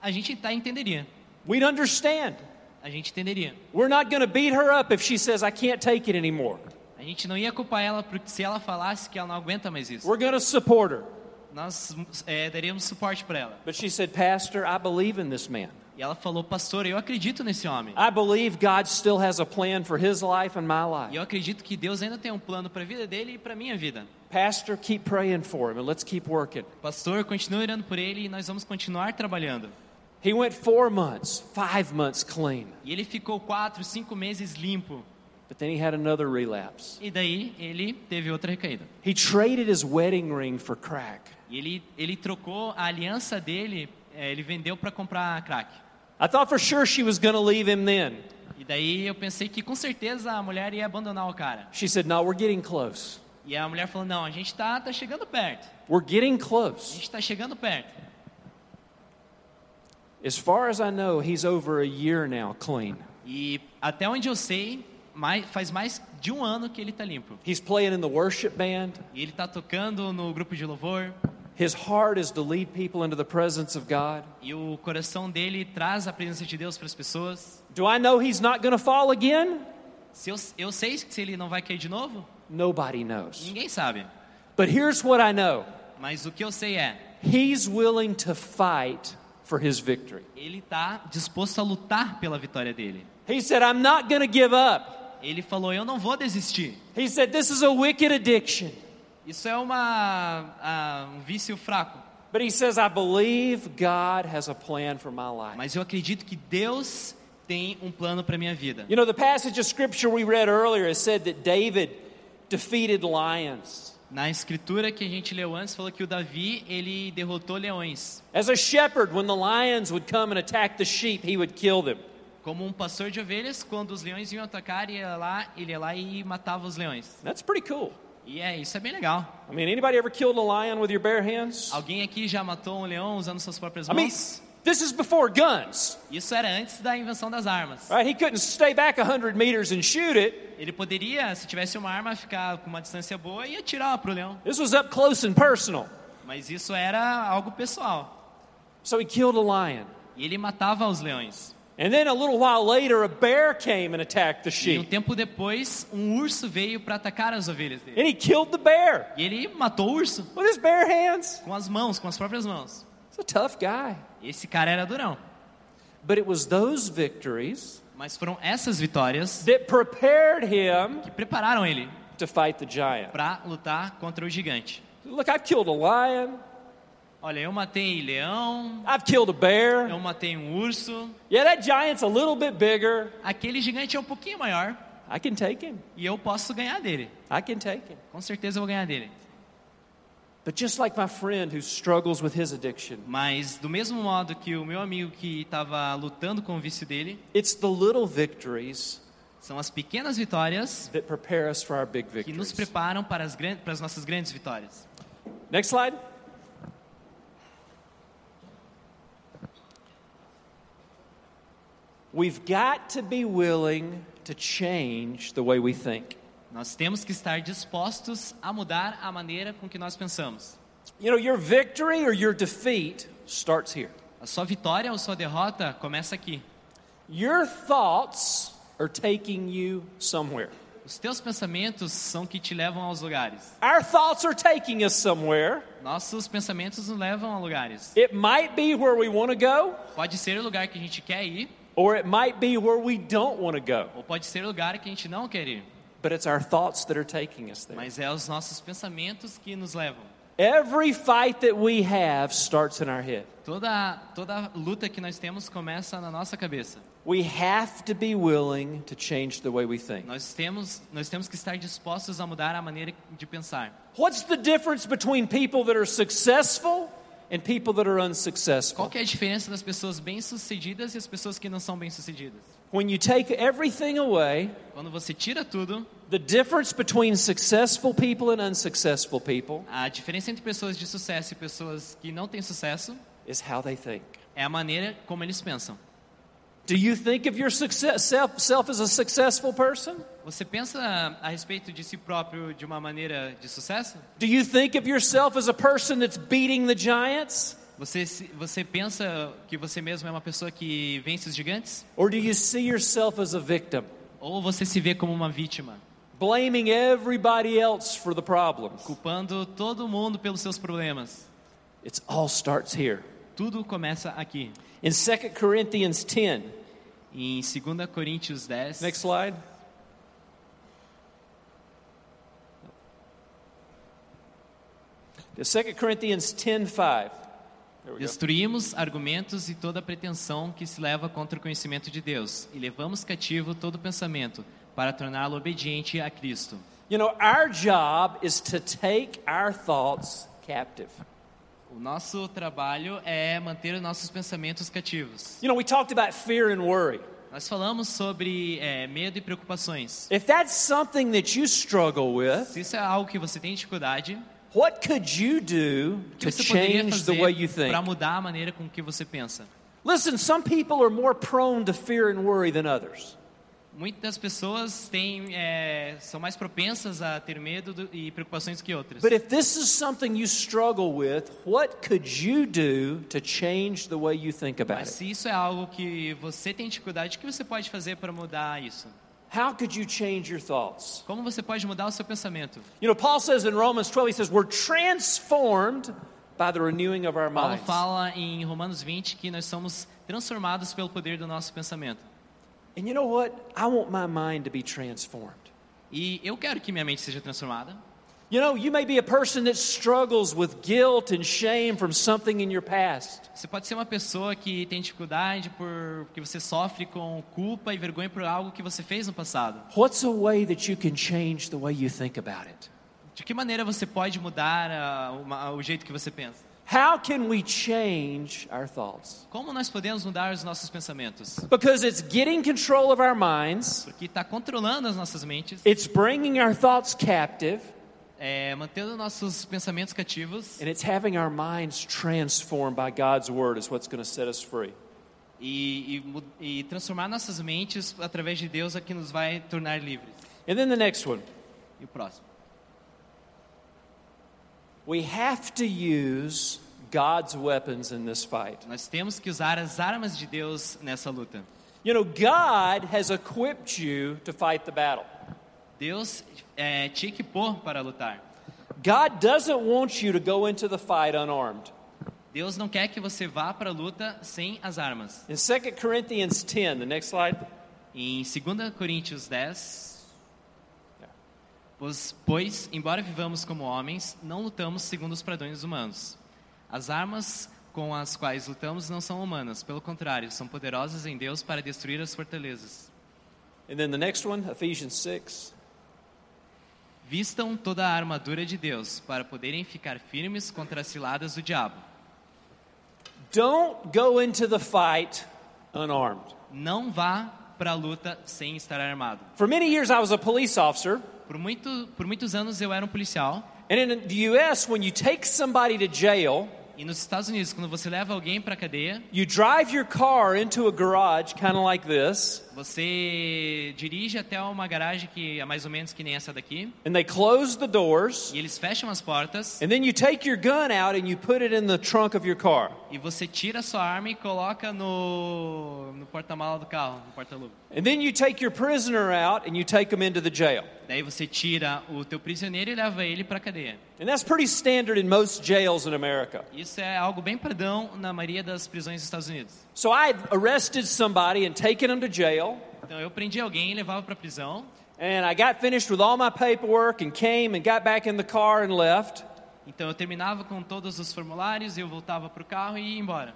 A gente tá entenderia. We'd understand. A gente entenderia. We're not going to beat her up if she says, I can't take it anymore. A gente não ia culpar ela porque se ela falasse que ela não aguenta mais isso. We're going to support her. Nós é, daríamos suporte para ela. But she said, Pastor, I believe in this man. E ela falou, pastor, eu acredito nesse homem. I believe God still has a plan for his life and my E life. eu acredito que Deus ainda tem um plano para a vida dele e para minha vida. Pastor, keep praying for him and let's keep working. Pastor, continue orando por ele e nós vamos continuar trabalhando. He went four months, five months clean, E ele ficou quatro, cinco meses limpo. but then he had another relapse. E daí ele teve outra recaída. He traded his wedding ring for crack. E ele, ele trocou a aliança dele, é, ele vendeu para comprar crack. I thought for sure she was going to leave him then. E daí eu pensei que com certeza a mulher ia abandonar o cara. She said, No, we're getting close. E a mulher falou: Não, a gente tá, tá chegando perto. We're getting A close. gente tá chegando perto. As far as I know, he's over a year now clean. E até onde eu sei, mais, faz mais de um ano que ele tá limpo. He's playing in the worship band. E ele tá tocando no grupo de louvor. His heart is to lead people into the presence of God. E o coração dele traz a presença de Deus para as pessoas. Do I know he's not going to fall again? Se eu, eu sei se ele não vai cair de novo, Nobody knows. ninguém sabe. But here's what I know Mas o que eu sei é, he's willing to fight for his victory. ele tá disposto a lutar pela vitória dele. He said, I'm not going to give up. Ele falou: Eu não vou desistir. He said, This is a wicked addiction. Isso é uma, ah, um vício fraco. But he says, I believe God has a plan for my life. Mas eu acredito que Deus tem um plano para minha vida. You know, the passage of scripture we read earlier said that David defeated lions. Na escritura que a gente leu antes, falou que o Davi, ele derrotou leões. As a shepherd, when the lions would come and attack the sheep, he would kill them. Como um pastor de ovelhas, quando os leões iam atacar, ele ia lá, ele ia lá e matava os leões. That's pretty cool. E é, isso é bem legal. I mean, anybody ever killed a lion with your bare hands? Alguém aqui já matou um leão usando suas próprias I mean, mãos? this is before guns, Isso era antes da invenção das armas. right? He couldn't stay back 100 meters and shoot it. Ele poderia, se tivesse uma arma, ficar com uma distância boa e atirar pro leão. This was up close and personal. Mas isso era algo pessoal. So he killed a lion. E ele matava os leões. And then a little while later, a bear came and attacked the E um sheep. tempo depois, um urso veio para atacar as ovelhas dele. And he killed the bear E ele matou o urso with his bare hands. com as mãos, com as próprias mãos. He's a tough guy. Esse cara era durão. But it was those victories Mas foram essas vitórias that prepared him que prepararam ele to fight the giant. para lutar contra o gigante. Look, I've killed a lion. Olha, eu matei leão, I've killed a bear. eu matei um urso. Yeah, that giant's a little bit bigger. Aquele gigante é um pouquinho maior I can take him. e eu posso ganhar dele. I can take him. Com certeza eu vou ganhar dele. But just like my friend who struggles with his addiction, Mas do mesmo modo que o meu amigo que estava lutando com o vício dele, it's the little victories são as pequenas vitórias that prepare us for our big que nos victories. preparam para as, gran- para as nossas grandes vitórias. Next slide. We've got to be willing to change the way we think. Nós temos que estar dispostos a mudar a maneira com que nós pensamos. You know, your victory or your defeat starts here. A sua vitória ou sua derrota começa aqui. Your thoughts are taking you somewhere. Os teus pensamentos são que te levam aos lugares. Our thoughts are taking us somewhere. Nossos pensamentos nos levam a lugares. It might be where we want to go, Pode ser o lugar que a gente quer ir, or it might be where we don't want to go. ou pode ser lugar que a gente não quer ir. But it's our thoughts that are taking us there. Mas é os nossos pensamentos que nos levam. Every fight that we have starts in our head. Toda toda luta que nós temos começa na nossa cabeça. We have to be willing to change the way we think. Nós temos nós temos que estar dispostos a mudar a maneira de pensar. What's the difference between people that are successful and people that are unsuccessful? Qual é a diferença das pessoas bem-sucedidas e as pessoas que não são bem-sucedidas? When you take everything away, Quando você tira tudo, the difference between successful people and unsuccessful people a diferença entre pessoas de sucesso e pessoas que não têm sucesso is how they think. é a maneira como eles pensam. Do you think of your success, self, self as a successful person? Você pensa a respeito de si próprio de uma maneira de sucesso? Do you think of yourself as a person that's beating the giants? Você, você pensa que você mesmo é uma pessoa que vence os gigantes? Or do you see yourself as a victim, Ou você se vê como uma vítima, blaming everybody else for the problems? culpando todo mundo pelos seus problemas? It all starts here. Tudo começa aqui. In 2 Corinthians 10, Em 2 Coríntios 10, next slide. 2 Corinthians 10 5. There we go. destruímos argumentos e toda pretensão que se leva contra o conhecimento de Deus e levamos cativo todo pensamento para torná-lo obediente a Cristo. You know, our job is to take our thoughts captive. O nosso trabalho é manter os nossos pensamentos cativos. You know, we talked about fear and worry. Nós falamos sobre é, medo e preocupações. If that's something that you struggle with, Se isso é algo que você tem dificuldade, what could you do to change the way you think? para mudar a maneira com que você pensa? Listen, some people are more prone to fear and worry than others. Muitas pessoas têm, é, são mais propensas a ter medo do- e preocupações que outras. But if this is something you struggle with, what could you do to change the way you think about Mas it? se isso é algo que você tem dificuldade, o que você pode fazer para mudar isso? How could you change your thoughts? Como você pode mudar o seu pensamento? You know, Paul says in Romans 12, he says, We're transformed by the renewing of our Paulo minds. fala em Romanos 20 que nós somos transformados pelo poder do nosso pensamento. And you know what? I want my mind to be transformed. E eu quero que minha mente seja transformada. You know, you may be a person that struggles with guilt and shame from something in your past. Você pode ser uma pessoa que tem dificuldade por que você sofre com culpa e vergonha por algo que você fez no passado. What's a way that you can change the way you think about it? De que maneira você pode mudar ah, uma- o jeito que você pensa? How can we change our thoughts? Como nós podemos mudar os nossos pensamentos? Because it's getting control of our minds, Porque está controlando as nossas mentes, it's bringing our thoughts captive, é, mantendo nossos pensamentos cativos and it's having our minds transformed by God's word is what's going to set us free. e, e e transformar nossas mentes através de Deus é que nos vai tornar livres. And then the next one. E o próximo? We have to use God's weapons in this fight. Nós temos que usar as armas de Deus nessa luta. You know, God has equipped you to fight the battle. Deus é, te equipou para lutar. God doesn't want you to go into the fight unarmed. Deus não quer que você vá para a luta sem as armas. In 2 Corinthians 10, the next slide. Em 2 Coríntios 10, pois, pois, embora vivamos como homens, não lutamos segundo os padrões humanos. As armas com as quais lutamos não são humanas, pelo contrário, são poderosas em Deus para destruir as fortalezas. And then the next one, Ephesians 6. Vistam toda a armadura de Deus para poderem ficar firmes contra as ciladas do diabo. Don't go into the fight unarmed. Não vá para a luta sem estar armado. For many years, I was a police officer. Por, muito, por muitos anos eu era um policial And in the U.S., when you take somebody to jail, E nos Estados Unidos, quando você leva alguém para cadeia, you drive your car into a garage kind of like this, você dirige até uma garagem que é mais ou menos que nem essa daqui, and they close the doors, e eles fecham as portas, and then you take your gun out and you put it in the trunk of your car. e você tira a sua arma e coloca no, no porta-mala do carro, no porta-luva. And then you take your prisoner out and you take him into the jail. Daí você tira o teu prisioneiro e leva ele para cadeia. And that's pretty standard in most jails in America. Isso é algo bem padrão na maioria das prisões dos Estados Unidos. So I had arrested somebody and taken him to jail, Então eu prendi alguém, e levava para prisão, and I got finished with all my paperwork and came and got back in the car and left. então eu terminava com todos os formulários e eu voltava para o carro e ia embora.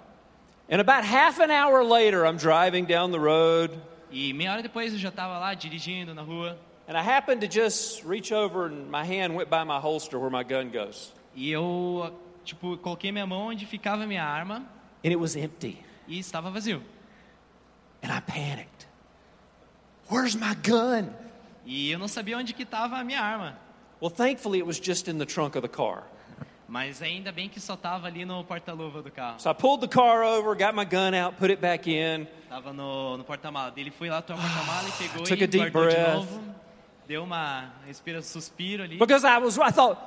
And about half an hour later, I'm driving down the road, E meia hora depois eu já estava lá dirigindo na rua and I happened to just reach over and my hand went by my holster where my gun goes. e eu tipo coloquei minha mão onde ficava minha arma And it was empty. E estava vazio. And I panicked. Where's my gun? E eu não sabia onde que estava a minha arma. Well, thankfully, it was just in the trunk of the car. Mas ainda bem que só estava ali no porta-luva do carro. So I pulled the car over, got my gun out, put it back in. Tava no, no porta-mala. Ele foi lá tomar o porta-mala e pegou Took e guardou de novo. Deu uma respira suspiro ali. Because I was, I thought,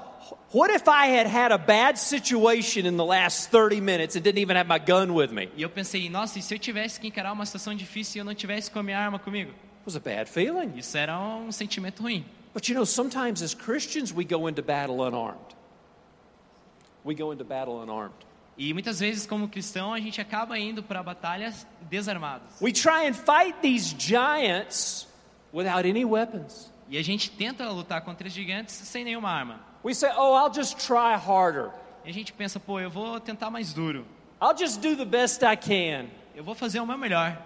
what if I had had a bad situation in the last 30 minutes and didn't even have my gun with me? It E eu pensei, nossa, e se eu tivesse que encarar uma situação difícil e eu não tivesse com a minha arma comigo? was a bad feeling. Isso era um sentimento ruim. But you know, sometimes as Christians, we go into battle unarmed. We go into battle unarmed. E muitas vezes, como cristão, a gente acaba indo para batalhas desarmados. We try and fight these giants without any weapons. E a gente tenta lutar contra os gigantes sem nenhuma arma. We say, oh, I'll just try harder. E a gente pensa, pô, eu vou tentar mais duro. I'll just do the best I can. Eu vou fazer o meu melhor.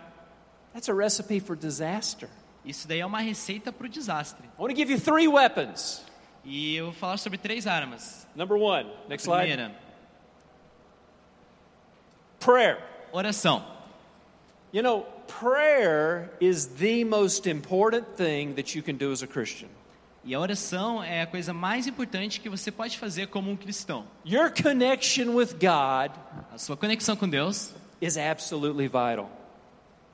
That's a recipe for disaster. Isso daí é uma receita para o desastre. I want to give you three weapons. E eu vou falar sobre três armas. Number one, next slide. Primeira, Prayer. oração. You know, prayer is the most important thing that you can do as a Christian. E a oração é a coisa mais importante que você pode fazer como um cristão. Your connection with God A sua conexão com Deus is absolutely vital.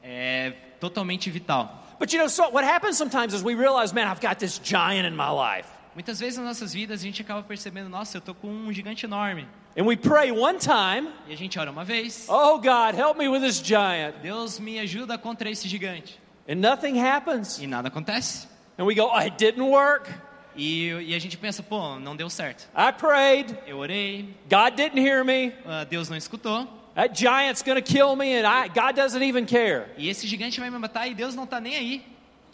é totalmente vital. But you know, so what happens sometimes is we realize, man, I've got this giant in my life. Muitas vezes nas nossas vidas a gente acaba percebendo, nossa, eu tô com um gigante enorme. And we pray one time, E a gente ora uma vez, oh God, help me with this giant. Deus me ajuda contra esse gigante. And nothing happens. E nada acontece. And we go, oh, it didn't work. E, e a gente pensa, pô, não deu certo. I prayed. Eu orei, God didn't hear me. ah, Deus não escutou. That giant's to kill me, and I, God doesn't even care. E esse gigante vai me matar e Deus não tá nem aí.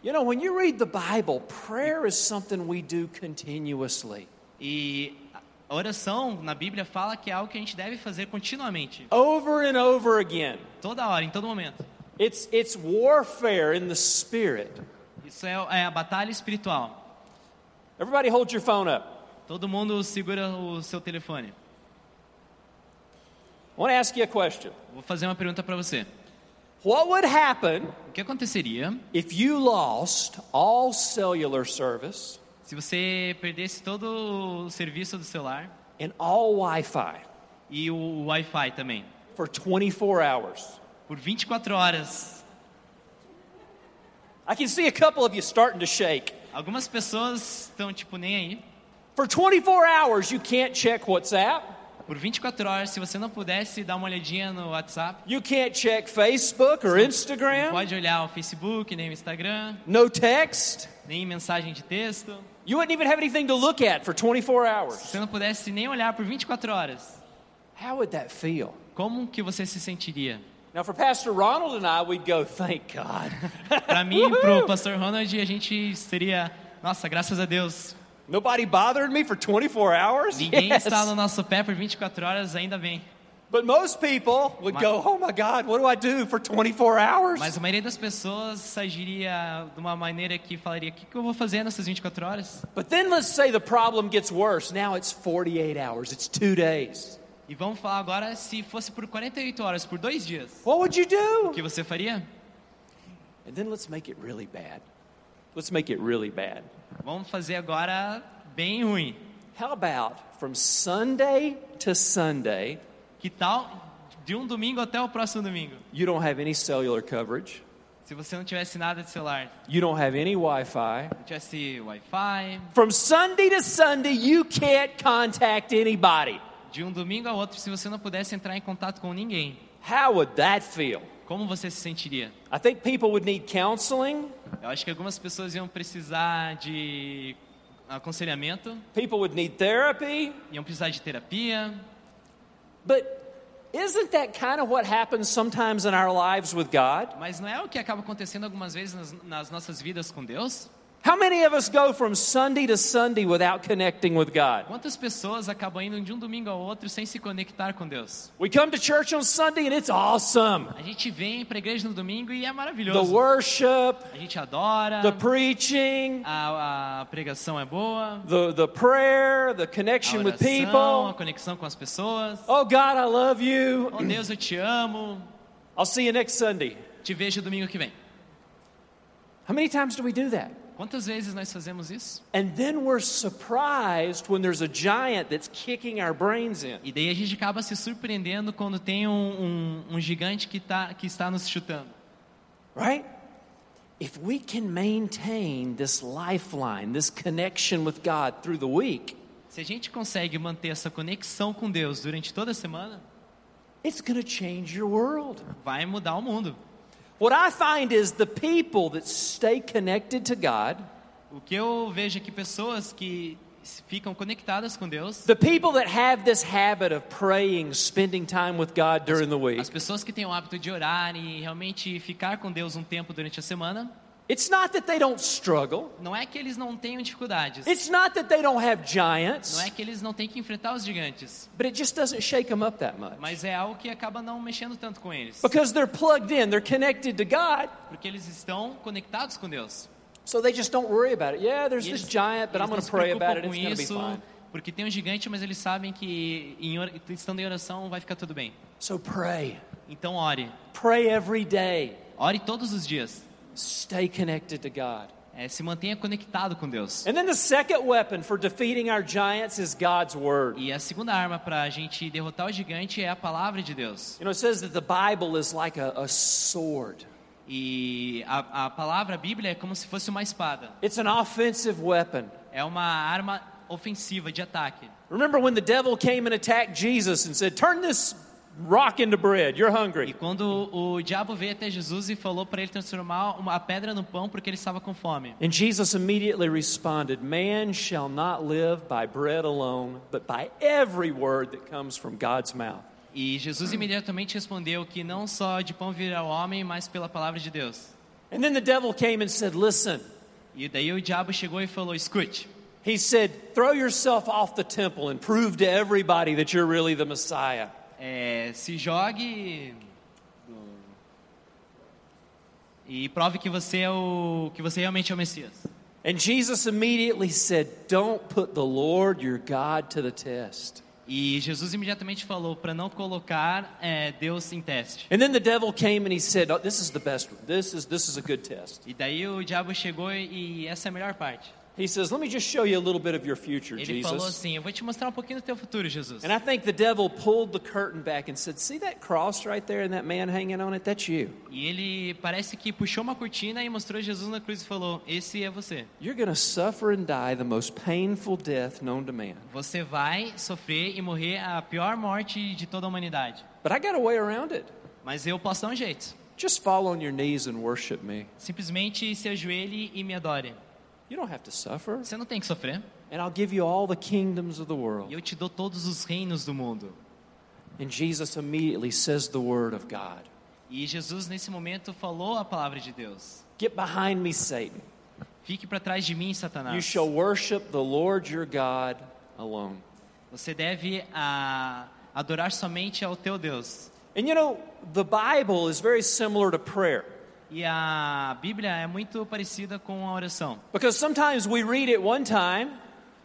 You know, when you read the Bible, prayer is something we do continuously. E a oração na Bíblia fala que é algo que a gente deve fazer continuamente. Over and over again. Toda hora, em todo momento. It's, it's warfare in the spirit. Isso é, é a batalha espiritual. Everybody hold your phone up. Todo mundo segura o seu telefone. I want to ask you a question. Vou fazer uma pergunta para você. What would happen O que aconteceria if you lost all cellular service se você perdesse todo o serviço do celular and all Wi Fi e o Wi-Fi também for 24 hours? por 24 horas? I can see a couple of you starting to shake. Algumas pessoas estão tipo nem aí. For 24 hours, you can't check WhatsApp. Por 24 horas, se você não pudesse dar uma olhadinha no WhatsApp, You can't check Facebook or não Instagram. pode olhar o Facebook, nem o Instagram, No text. nem mensagem de texto. You wouldn't even have anything to look at for 24 hours. Se você não pudesse nem olhar por 24 horas, How would that feel? como que você se sentiria? Now, for Pastor Ronald and I, we'd go, thank God. Para mim, pro pastor Ronald, a gente seria, nossa, graças a Deus. Nobody bothered me for 24 hours? Ninguém Yes. está no nosso pé por 24 horas, ainda bem. But most people would go, oh my God, what do I do for 24 hours? Mas a maioria das pessoas agiria de uma maneira que falaria: o que, que eu vou fazer nessas 24 horas? But then let's say the problem gets worse. Now it's 48 hours, it's two days. E vamos falar agora se fosse por 48 horas, por dois dias. What would you O do? que você faria? And then let's make it really bad. Let's make it really bad. Vamos fazer agora bem ruim. How about from Sunday to Sunday, Que tal de um domingo até o próximo domingo? You don't have any cellular coverage. Se você não tivesse nada de celular, You don't have any Wi-Fi. não tivesse Wi-Fi, From Sunday to Sunday, you can't contact anybody. De um domingo ao outro, se você não pudesse entrar em contato com ninguém, How would that feel? como você se sentiria? I think people would need counseling. Eu acho que algumas pessoas iam precisar de aconselhamento, People would need therapy. iam precisar de terapia. But isn't that kind of what happens sometimes in our lives with God? Mas não é o que acaba acontecendo algumas vezes nas, nas nossas vidas com Deus? How many of us go from Sunday to Sunday without connecting with God? Quantas pessoas acabam indo de um domingo ao outro sem se conectar com Deus? We come to church on Sunday and it's awesome. A gente vem para a igreja no domingo e é The maravilhoso. worship, A gente adora, the preaching, a, a pregação é boa, the, the prayer, the a connection with oração, a people. conexão com as pessoas. Oh God, I love you. Oh Deus, eu te amo. I'll see you next Sunday. Te vejo domingo que vem. How many times do we do that? Quantas vezes nós fazemos isso? And then we're surprised when there's a giant that's kicking our brains in. E daí a gente acaba se surpreendendo quando tem um, um, um gigante que, tá, que está nos chutando. Right? If we can maintain this lifeline, this connection with God through the week, Se a gente consegue manter essa conexão com Deus durante toda a semana, it's going to change your world. vai mudar o mundo. What I find is the people that stay connected to God, O que eu vejo é que pessoas que ficam conectadas com Deus, the people that have this habit of praying, spending time with God during the week, as pessoas que têm o hábito de orar e realmente ficar com Deus um tempo durante a semana, it's not that they don't struggle, não é que eles não tenham dificuldades, it's not that they don't have não giants, é que eles não têm que enfrentar os gigantes, but it just doesn't shake them up that much. mas é algo que acaba não mexendo tanto com eles, Because they're plugged in, they're connected to God, porque eles estão conectados com Deus. so they just don't worry about it. Yeah, there's E this eles, giant, but eles I'm going não to pray about it, it's going to be fine. porque tem um gigante, mas eles sabem que em, estando em oração vai ficar tudo bem. So pray. Então ore, Pray every day. ore todos os dias, Stay connected to God. É, se mantenha conectado com Deus. And then the second weapon for defeating our giants is God's word. E a segunda arma para a gente derrotar o gigante é a palavra de Deus. You know, it says that the Bible is like a, a sword. E a, a palavra, a Bíblia, é como se fosse uma espada. It's an offensive weapon. É uma arma ofensiva de ataque. Remember when the devil came and attacked Jesus and said, "Turn this rock into bread. You're E hungry." quando o diabo veio até Jesus e falou para ele transformar uma, pedra no pão porque ele estava com fome. And Jesus immediately responded, "Man shall not live by bread alone, but by every word that comes from God's mouth." E Jesus imediatamente respondeu que não só de pão virá o homem, mas pela palavra de Deus. And then the devil came and said, "Listen." E daí o diabo chegou e falou: escute, He said, "Throw yourself off the temple and prove to everybody that you're really the Messiah." É, se jogue e prove que você é o que você realmente é o Messias. And Jesus immediately said, Don't put the Lord your God to the test. E Jesus imediatamente falou para não colocar é, Deus em teste. And then the devil came and he said, oh, This is the best one. This is, this is a good test. E daí o diabo chegou e essa é a melhor parte. He says, Let me just show you a little bit of your future, Ele falou Jesus. assim: Eu vou te mostrar um pouquinho do teu futuro, Jesus. And I think the devil pulled the curtain back and said, See that cross right there and that man hanging on it? That's you. E ele parece que puxou uma cortina e mostrou Jesus na cruz e falou: Esse é você. You're going to suffer and die the most painful death known to man. Você vai sofrer e morrer a pior morte de toda a humanidade. But I got a way around it. Mas eu posso dar um jeito. Just fall on your knees and worship me. Simplesmente se ajoelhe e me adore. You don't have to suffer. Você não tem que sofrer. And I'll give you all the kingdoms of the E world. eu te dou todos os reinos do mundo. And Jesus immediately says the word of God. E Jesus, nesse momento, falou a palavra de Deus. Get behind me, Satan. Fique para trás de mim, You Satanás. shall worship the Lord your God alone. Você deve ah, adorar somente ao teu Deus. And you know, the Bible is very similar to prayer E a Bíblia é muito parecida com a oração. because sometimes we read it one time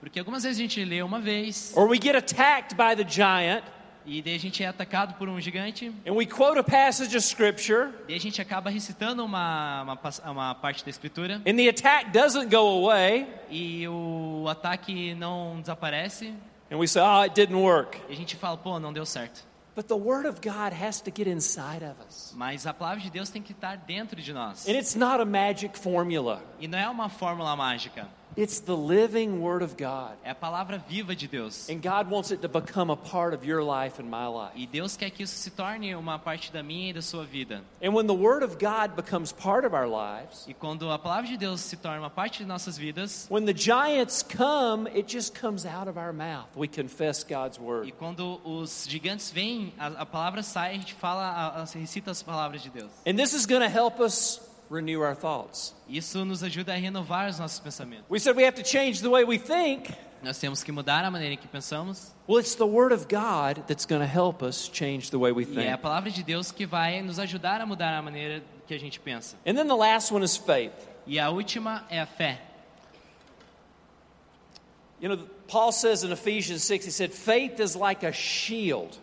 Porque algumas vezes a gente lê uma vez or we get attacked by the giant e daí a gente é atacado por um gigante and we quote a passage of scripture e a gente acaba recitando uma, uma, uma parte da escritura and the attack doesn't go away e o ataque não desaparece and we say, oh, it didn't work. e a gente fala, pô, não deu certo. But the Word of God has to get inside of us. Mas a palavra de Deus tem que estar dentro de nós. And it's not a magic formula, E não é uma fórmula mágica. It's the living Word of God. É a palavra viva de Deus. And God wants it to become a part of your life and my life. E Deus quer que isso se torne uma parte da minha e da sua vida. And when the Word of God becomes part of our lives, E quando a palavra de Deus se torna uma parte de nossas vidas, when the giants come, it just comes out of our mouth. We confess God's e Word. quando os gigantes vêm, a, a palavra sai, a gente fala, a, a, recita as palavras de Deus. And this is going to help us renew our thoughts. Isso nos ajuda a renovar os nossos pensamentos. We said we have to change the way we think. Nós temos que mudar a maneira que pensamos. Well, it's the Word of God that's going to help us change the way we E é a think. palavra de Deus que vai nos ajudar a mudar a maneira que a gente pensa. And then the last one is faith. E a última é a fé. You know, Paul says in Ephesians 6, he said, faith is like a shield.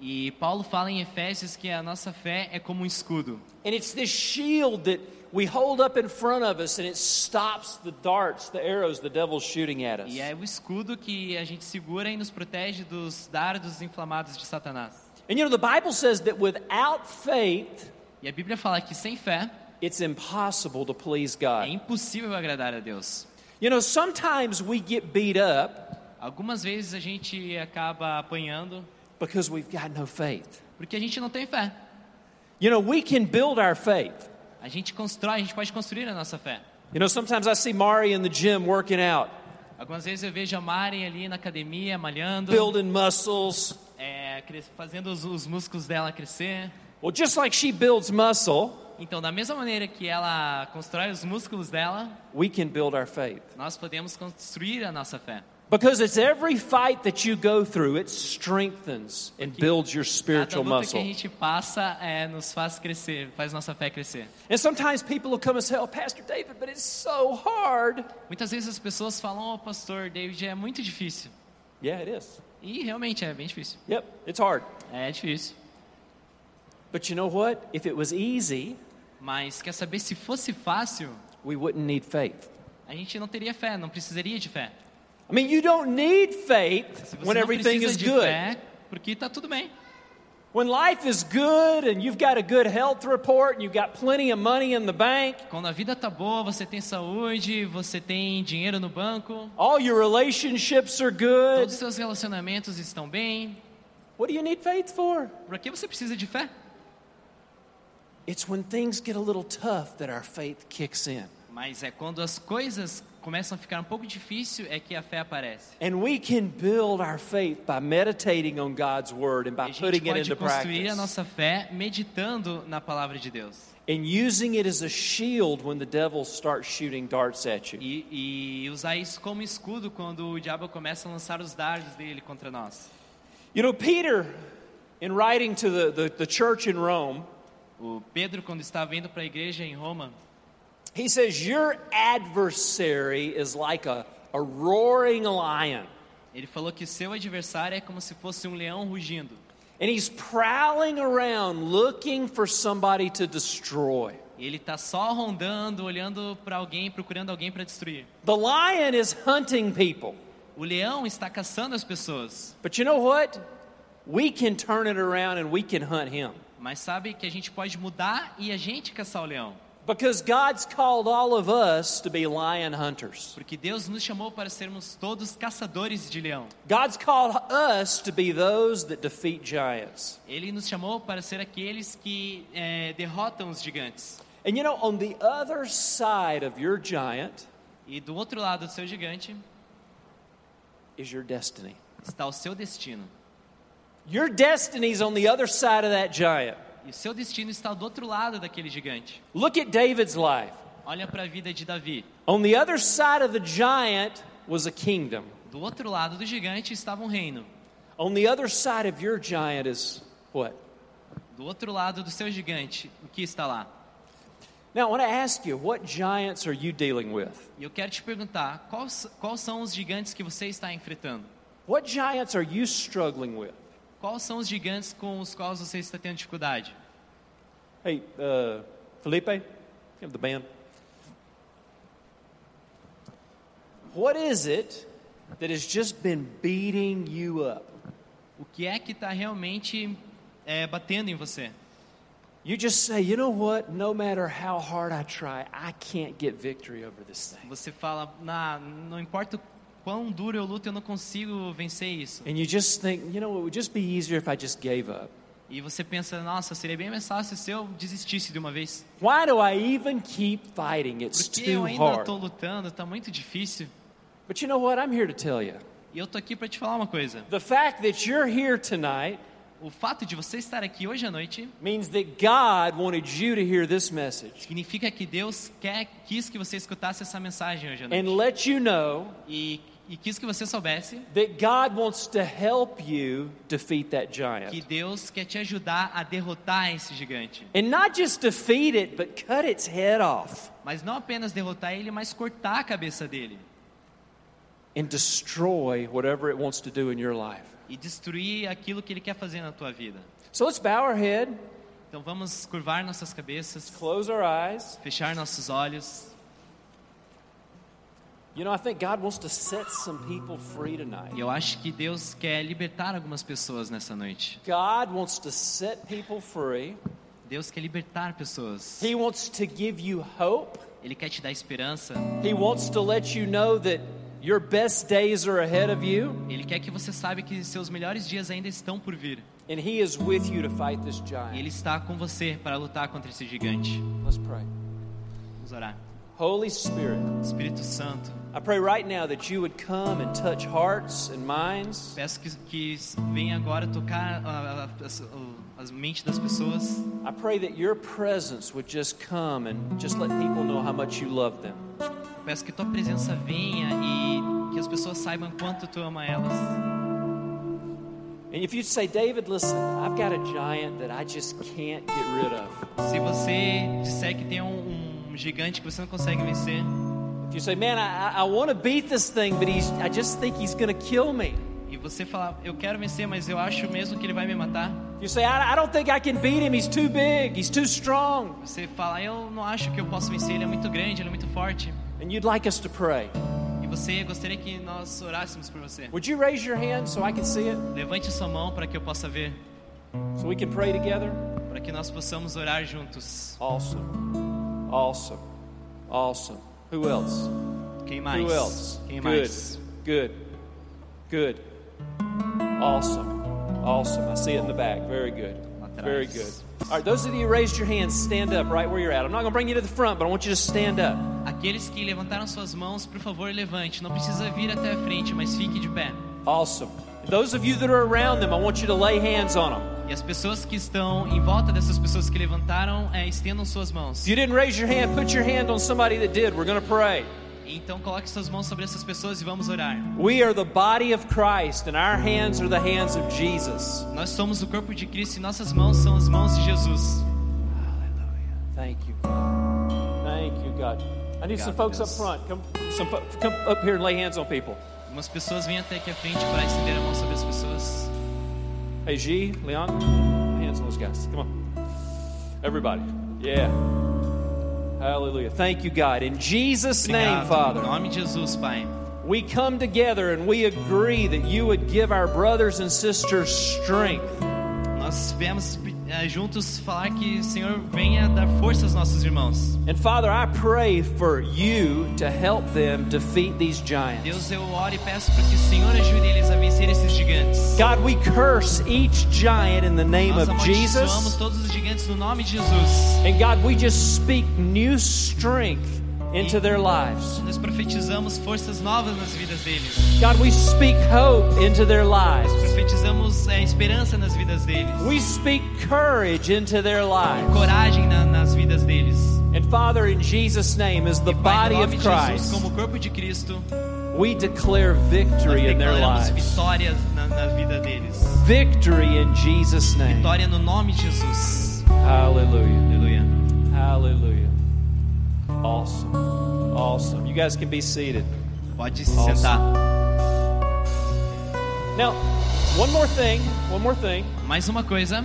E Paulo fala em Efésios que a nossa fé é como um escudo. And it's this shield that we hold up in front of us and it stops the darts, the arrows the devil's shooting at us. E é o escudo que a gente segura e nos protege dos dardos inflamados de Satanás. And you know, the Bible says that without faith, E a Bíblia fala que sem fé it's impossible to please é God. impossível agradar a Deus. You know, sometimes we get beat up Algumas vezes a gente acaba apanhando because we've got no faith. porque a gente não tem fé. You know, we can build our faith. A gente constrói, a gente pode construir a nossa fé. You know, sometimes I see Mari in the gym working out, Algumas vezes eu vejo a Mari ali na academia malhando, building muscles. é, fazendo os, os músculos dela crescer. Well, just like she builds muscle, Então, da mesma maneira que ela constrói os músculos dela, we can build our faith. nós podemos construir a nossa fé. Because it's every fight that you go through, it strengthens and builds your Cada spiritual luta que a muscle. gente passa é, nos faz crescer, faz nossa fé crescer. And sometimes people will come and say, Oh, Pastor David, but it's so hard. Muitas vezes as pessoas falam, oh, pastor, David, é muito difícil. Yeah, it is. E realmente é bem difícil. Yep, it's hard. É difícil. But you know what? If it was easy, Mas quer saber se fosse fácil, we wouldn't need faith. a gente não teria fé, não precisaria de fé. I mean, you don't need faith when everything is good. fé, porque tá tudo bem. When life is good and you've got a good health report and you've got plenty of money in the bank, Quando a vida tá boa, você tem saúde, você tem dinheiro no banco, all your relationships are good, todos os seus relacionamentos estão bem. what do you need faith for? Para que você precisa de fé? It's when things get a little tough that our faith kicks in. Mas é quando as coisas começam a ficar um pouco difícil é que a fé aparece. And we can build our faith by meditating on God's word and E by a gente putting it pode into construir a practice nossa fé meditando na palavra de Deus. and using it as a shield when the devil starts shooting darts at you. E, e usar isso como escudo quando o diabo começa a lançar os dardos dele contra nós. You know, Peter, in writing to the, the, the church in Rome, O Pedro, quando estava indo para a igreja em Roma, he says, Your adversary is like a, a roaring lion, ele falou que seu adversário é como se fosse um leão rugindo. and he's prowling around looking for somebody to destroy. E ele está só rondando, olhando para alguém, procurando alguém para destruir. The lion is hunting people. O leão está caçando as pessoas. But you know what? We can turn it around and we can hunt him. Mas sabe que a gente pode mudar e a gente caçar o leão. Because God's called all of us to be lion hunters. Porque Deus nos chamou para sermos todos caçadores de leão. God's called us to be those that defeat giants. Ele nos chamou para ser aqueles que eh, derrotam os gigantes. And you know, on the other side of your giant E do outro lado do seu gigante is your destiny. está o seu destino. Your destiny's on the other side of that giant. E seu destino está do outro lado daquele gigante. Look at David's life. Olha para a vida de Davi. On the other side of the giant was a kingdom. Do outro lado do gigante estava um reino. On the other side of your giant is what? Do outro lado do seu gigante, o que está lá? Now, I want to ask you, what giants are you dealing with? Eu quero te perguntar, quais, quais são os gigantes que você está enfrentando? What giants are you struggling with? Quais são os gigantes com os quais você está tendo dificuldade? Hey, uh, Felipe, have the band. What is it that has just been beating you up? O que é que está realmente é, batendo em você. You just say, you know what? No matter how hard I try, I can't get victory over this thing. Você fala, nah, não importa o quão duro eu luto, eu não consigo vencer isso. And you just think, you know, it would just be easier if I just gave up. E você pensa, nossa, seria bem mais fácil se eu desistisse de uma vez. Why do I even keep fighting? It's Porque eu too ainda hard. estou lutando, está muito difícil. But you know what? I'm here to tell you. E eu tô aqui para te falar uma coisa. The fact that you're here tonight O fato de você estar aqui hoje à noite means that God wanted you to hear this message significa que Deus quer, quis que você escutasse essa mensagem hoje à noite. and let you know E, e quis que você soubesse that God wants to help you defeat that que. Deus quer te ajudar a derrotar esse gigante. And not just defeat it, but cut its head off Mas não apenas derrotar ele, mas cortar a cabeça dele. and destroy whatever it wants to do in your life. E destruir aquilo que ele quer fazer na tua vida. So let's bow our head, Então vamos curvar nossas cabeças, close our eyes. fechar nossos olhos. You know, I think God wants to set some people free tonight. E eu acho que Deus quer libertar algumas pessoas nessa noite. God wants to set people free. Deus quer libertar pessoas. He wants to give you hope. Ele quer te dar esperança. He wants to let you know that your best days are ahead of you, Ele quer que você saiba que seus melhores dias ainda estão por vir. and He is with you to fight this E giant. Ele está com você para lutar contra esse gigante. Let's pray. Vamos orar. Holy Spirit, Espírito Santo, I pray right now that you would come and touch hearts and minds. peço que, que venha agora tocar a, a, as- as mentes das pessoas. I pray that your presence would just come and just let people know how much you love them. Peço que tua presença venha e que as pessoas saibam quanto tu ama elas. And if you say, David, listen, I've got a giant that I just can't get rid of. Se você disser que tem um, um gigante que você não consegue vencer, If you say, man, I, I want to beat this thing, but he's, I just think he's going to kill me. e você falar, eu quero vencer, mas eu acho mesmo que ele vai me matar. You say, I, I don't think I can beat him, he's too big, he's too strong. Você fala, eu não acho que eu posso vencer, ele é muito grande, ele é muito forte. And you'd like us to pray. E você gostaria que nós orássemos por você. Would you raise your hand so I can see it? Levante sua mão para que eu possa ver, So we can pray together? para que nós possamos orar juntos. Awesome. Awesome. Awesome. Who else? Mais? Who else? Quem Good. mais? Good. Good. Awesome. Awesome. I see it in the back. Very good. Very good. All right, those of you who raised your hands, stand up right where you're at. I'm not going to bring you to the front, but I want you to stand up. Aqueles que levantaram suas mãos, por favor, levante. Não precisa vir até a frente, mas fique de pé. Awesome. Those of you that are around them, I want you to lay hands on them. E as pessoas que estão em volta dessas pessoas que levantaram, é, estendam suas mãos. You didn't raise your hand, put your hand on somebody that did. We're going to pray. Então coloque suas mãos sobre essas pessoas e vamos orar. We are the body of Christ, and our hands are the hands of Jesus. Nós somos o corpo de Cristo e nossas mãos são as mãos de Jesus. Hallelujah. Thank you, God. Thank you, God. I need some folks up Deus. front. Come, some, come up here and lay hands on people. Algumas pessoas vêm até aqui à frente para estender a mão sobre as pessoas. Hey, G, Leon, hands on those guys. Come on. Everybody. Yeah. Hallelujah. Thank you, God. In Jesus' name, Father, nome de Jesus, Pai. we come together and we agree that you would give our brothers and sisters strength. Nós viemos juntos falar que o Senhor venha dar força aos nossos irmãos. And Father, I pray for you to help them defeat these giants. Deus, eu oro e peço para que o Senhor ajude eles a vencer esses gigantes. God, we curse each giant in the name Nós of Jesus. todos os gigantes no nome de Jesus. And God, we just speak new strength into their lives. Nós profetizamos forças novas nas vidas deles. God, we speak hope into their lives. Profetizamos eh, esperança nas vidas deles. We speak courage into their lives. Coragem na- nas vidas deles. And Father, in Jesus' name, as the Pai, body of de Jesus, Christ, como corpo de Cristo, we declare nós victory in their lives. vitórias na, na vida deles. Victory in Jesus' name. Vitória no nome de Jesus. Hallelujah. Aleluia. Hallelujah. Awesome. Awesome. You guys can be seated. Pode se Awesome. sentar. Now, one more thing, one more thing. Mais uma coisa.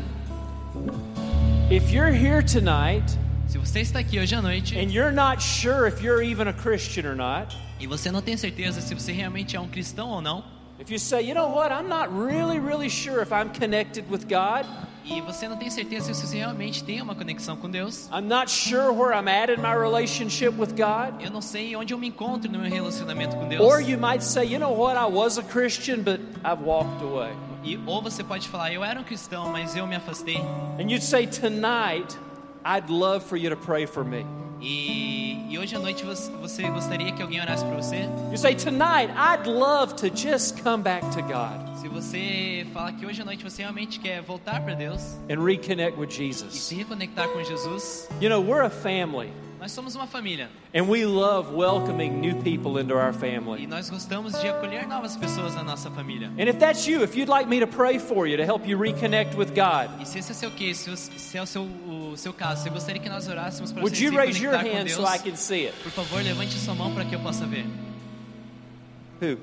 If you're here tonight Se você está aqui hoje à noite and you're not sure if you're even a Christian or not, e você não tem certeza se você realmente é um cristão ou não, if you say, you know what, I'm not really, really sure if I'm connected with God, E você não tem certeza se você realmente tem uma conexão com Deus. I'm not sure where I'm at in my relationship with God. Eu não sei onde eu me encontro no meu relacionamento com Deus. Or you might say, you know what, I was a Christian, but I've walked away. E, ou você pode falar, eu era um cristão, mas eu me afastei. And you'd say, tonight, I'd love for you to pray for me. E, e hoje à noite você, você gostaria que alguém orasse por você? You say, tonight, I'd love to just come back to God Se você falar que hoje à noite você realmente quer voltar para Deus and reconnect with e Jesus. se reconectar com Jesus, You know, we're a family, nós somos uma família and we love welcoming new people into our e family. nós gostamos de acolher novas pessoas na nossa família. And if that's you, if you'd like me to pray for you to help you reconnect with God, E se esse é o seu case, se se é o seu, o seu caso, você gostaria que nós orássemos para would você you se raise your hand Deus? so I can see it? Por favor, levante sua mão para que eu possa ver. Who?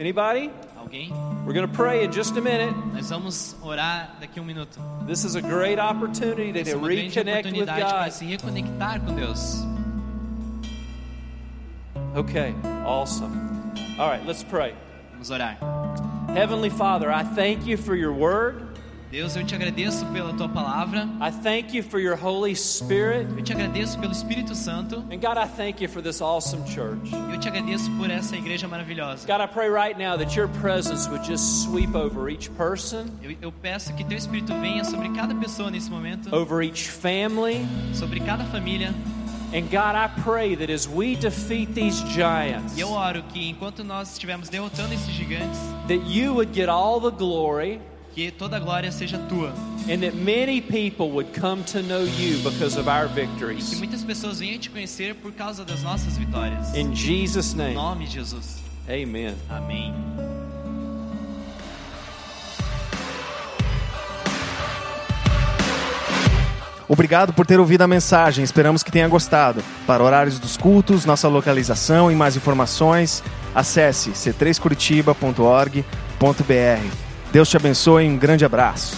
Anybody? Alguém? We're going to pray in just a minute. Nós vamos orar daqui a um minuto. This is a great opportunity Essa é to uma grande reconnect with oportunidade para God. se reconectar com Deus. Okay, awesome. All right, let's pray. Vamos orar. Heavenly Father, I thank you for your word. Deus, eu te agradeço pela tua palavra. I thank you for your Holy Spirit. Eu te agradeço pelo Espírito Santo. And God, I thank you for this awesome church. Eu te agradeço por essa igreja maravilhosa. God, I pray right now that your presence would just sweep over each person, Eu, eu peço que teu Espírito venha sobre cada pessoa nesse momento, over each family. sobre cada família. And God, I pray that as we defeat these giants, E eu oro que enquanto nós estivermos derrotando esses gigantes, that you would get all the glory que toda a glória seja tua. and that many people would come to know you because of our Que victories. muitas pessoas venham te conhecer por causa das nossas vitórias. In Jesus' Em name, nome de Jesus. amen. Amém. Obrigado por ter ouvido a mensagem, esperamos que tenha gostado. Para horários dos cultos, nossa localização e mais informações, acesse c3curitiba.org.br. Deus te abençoe, um grande abraço.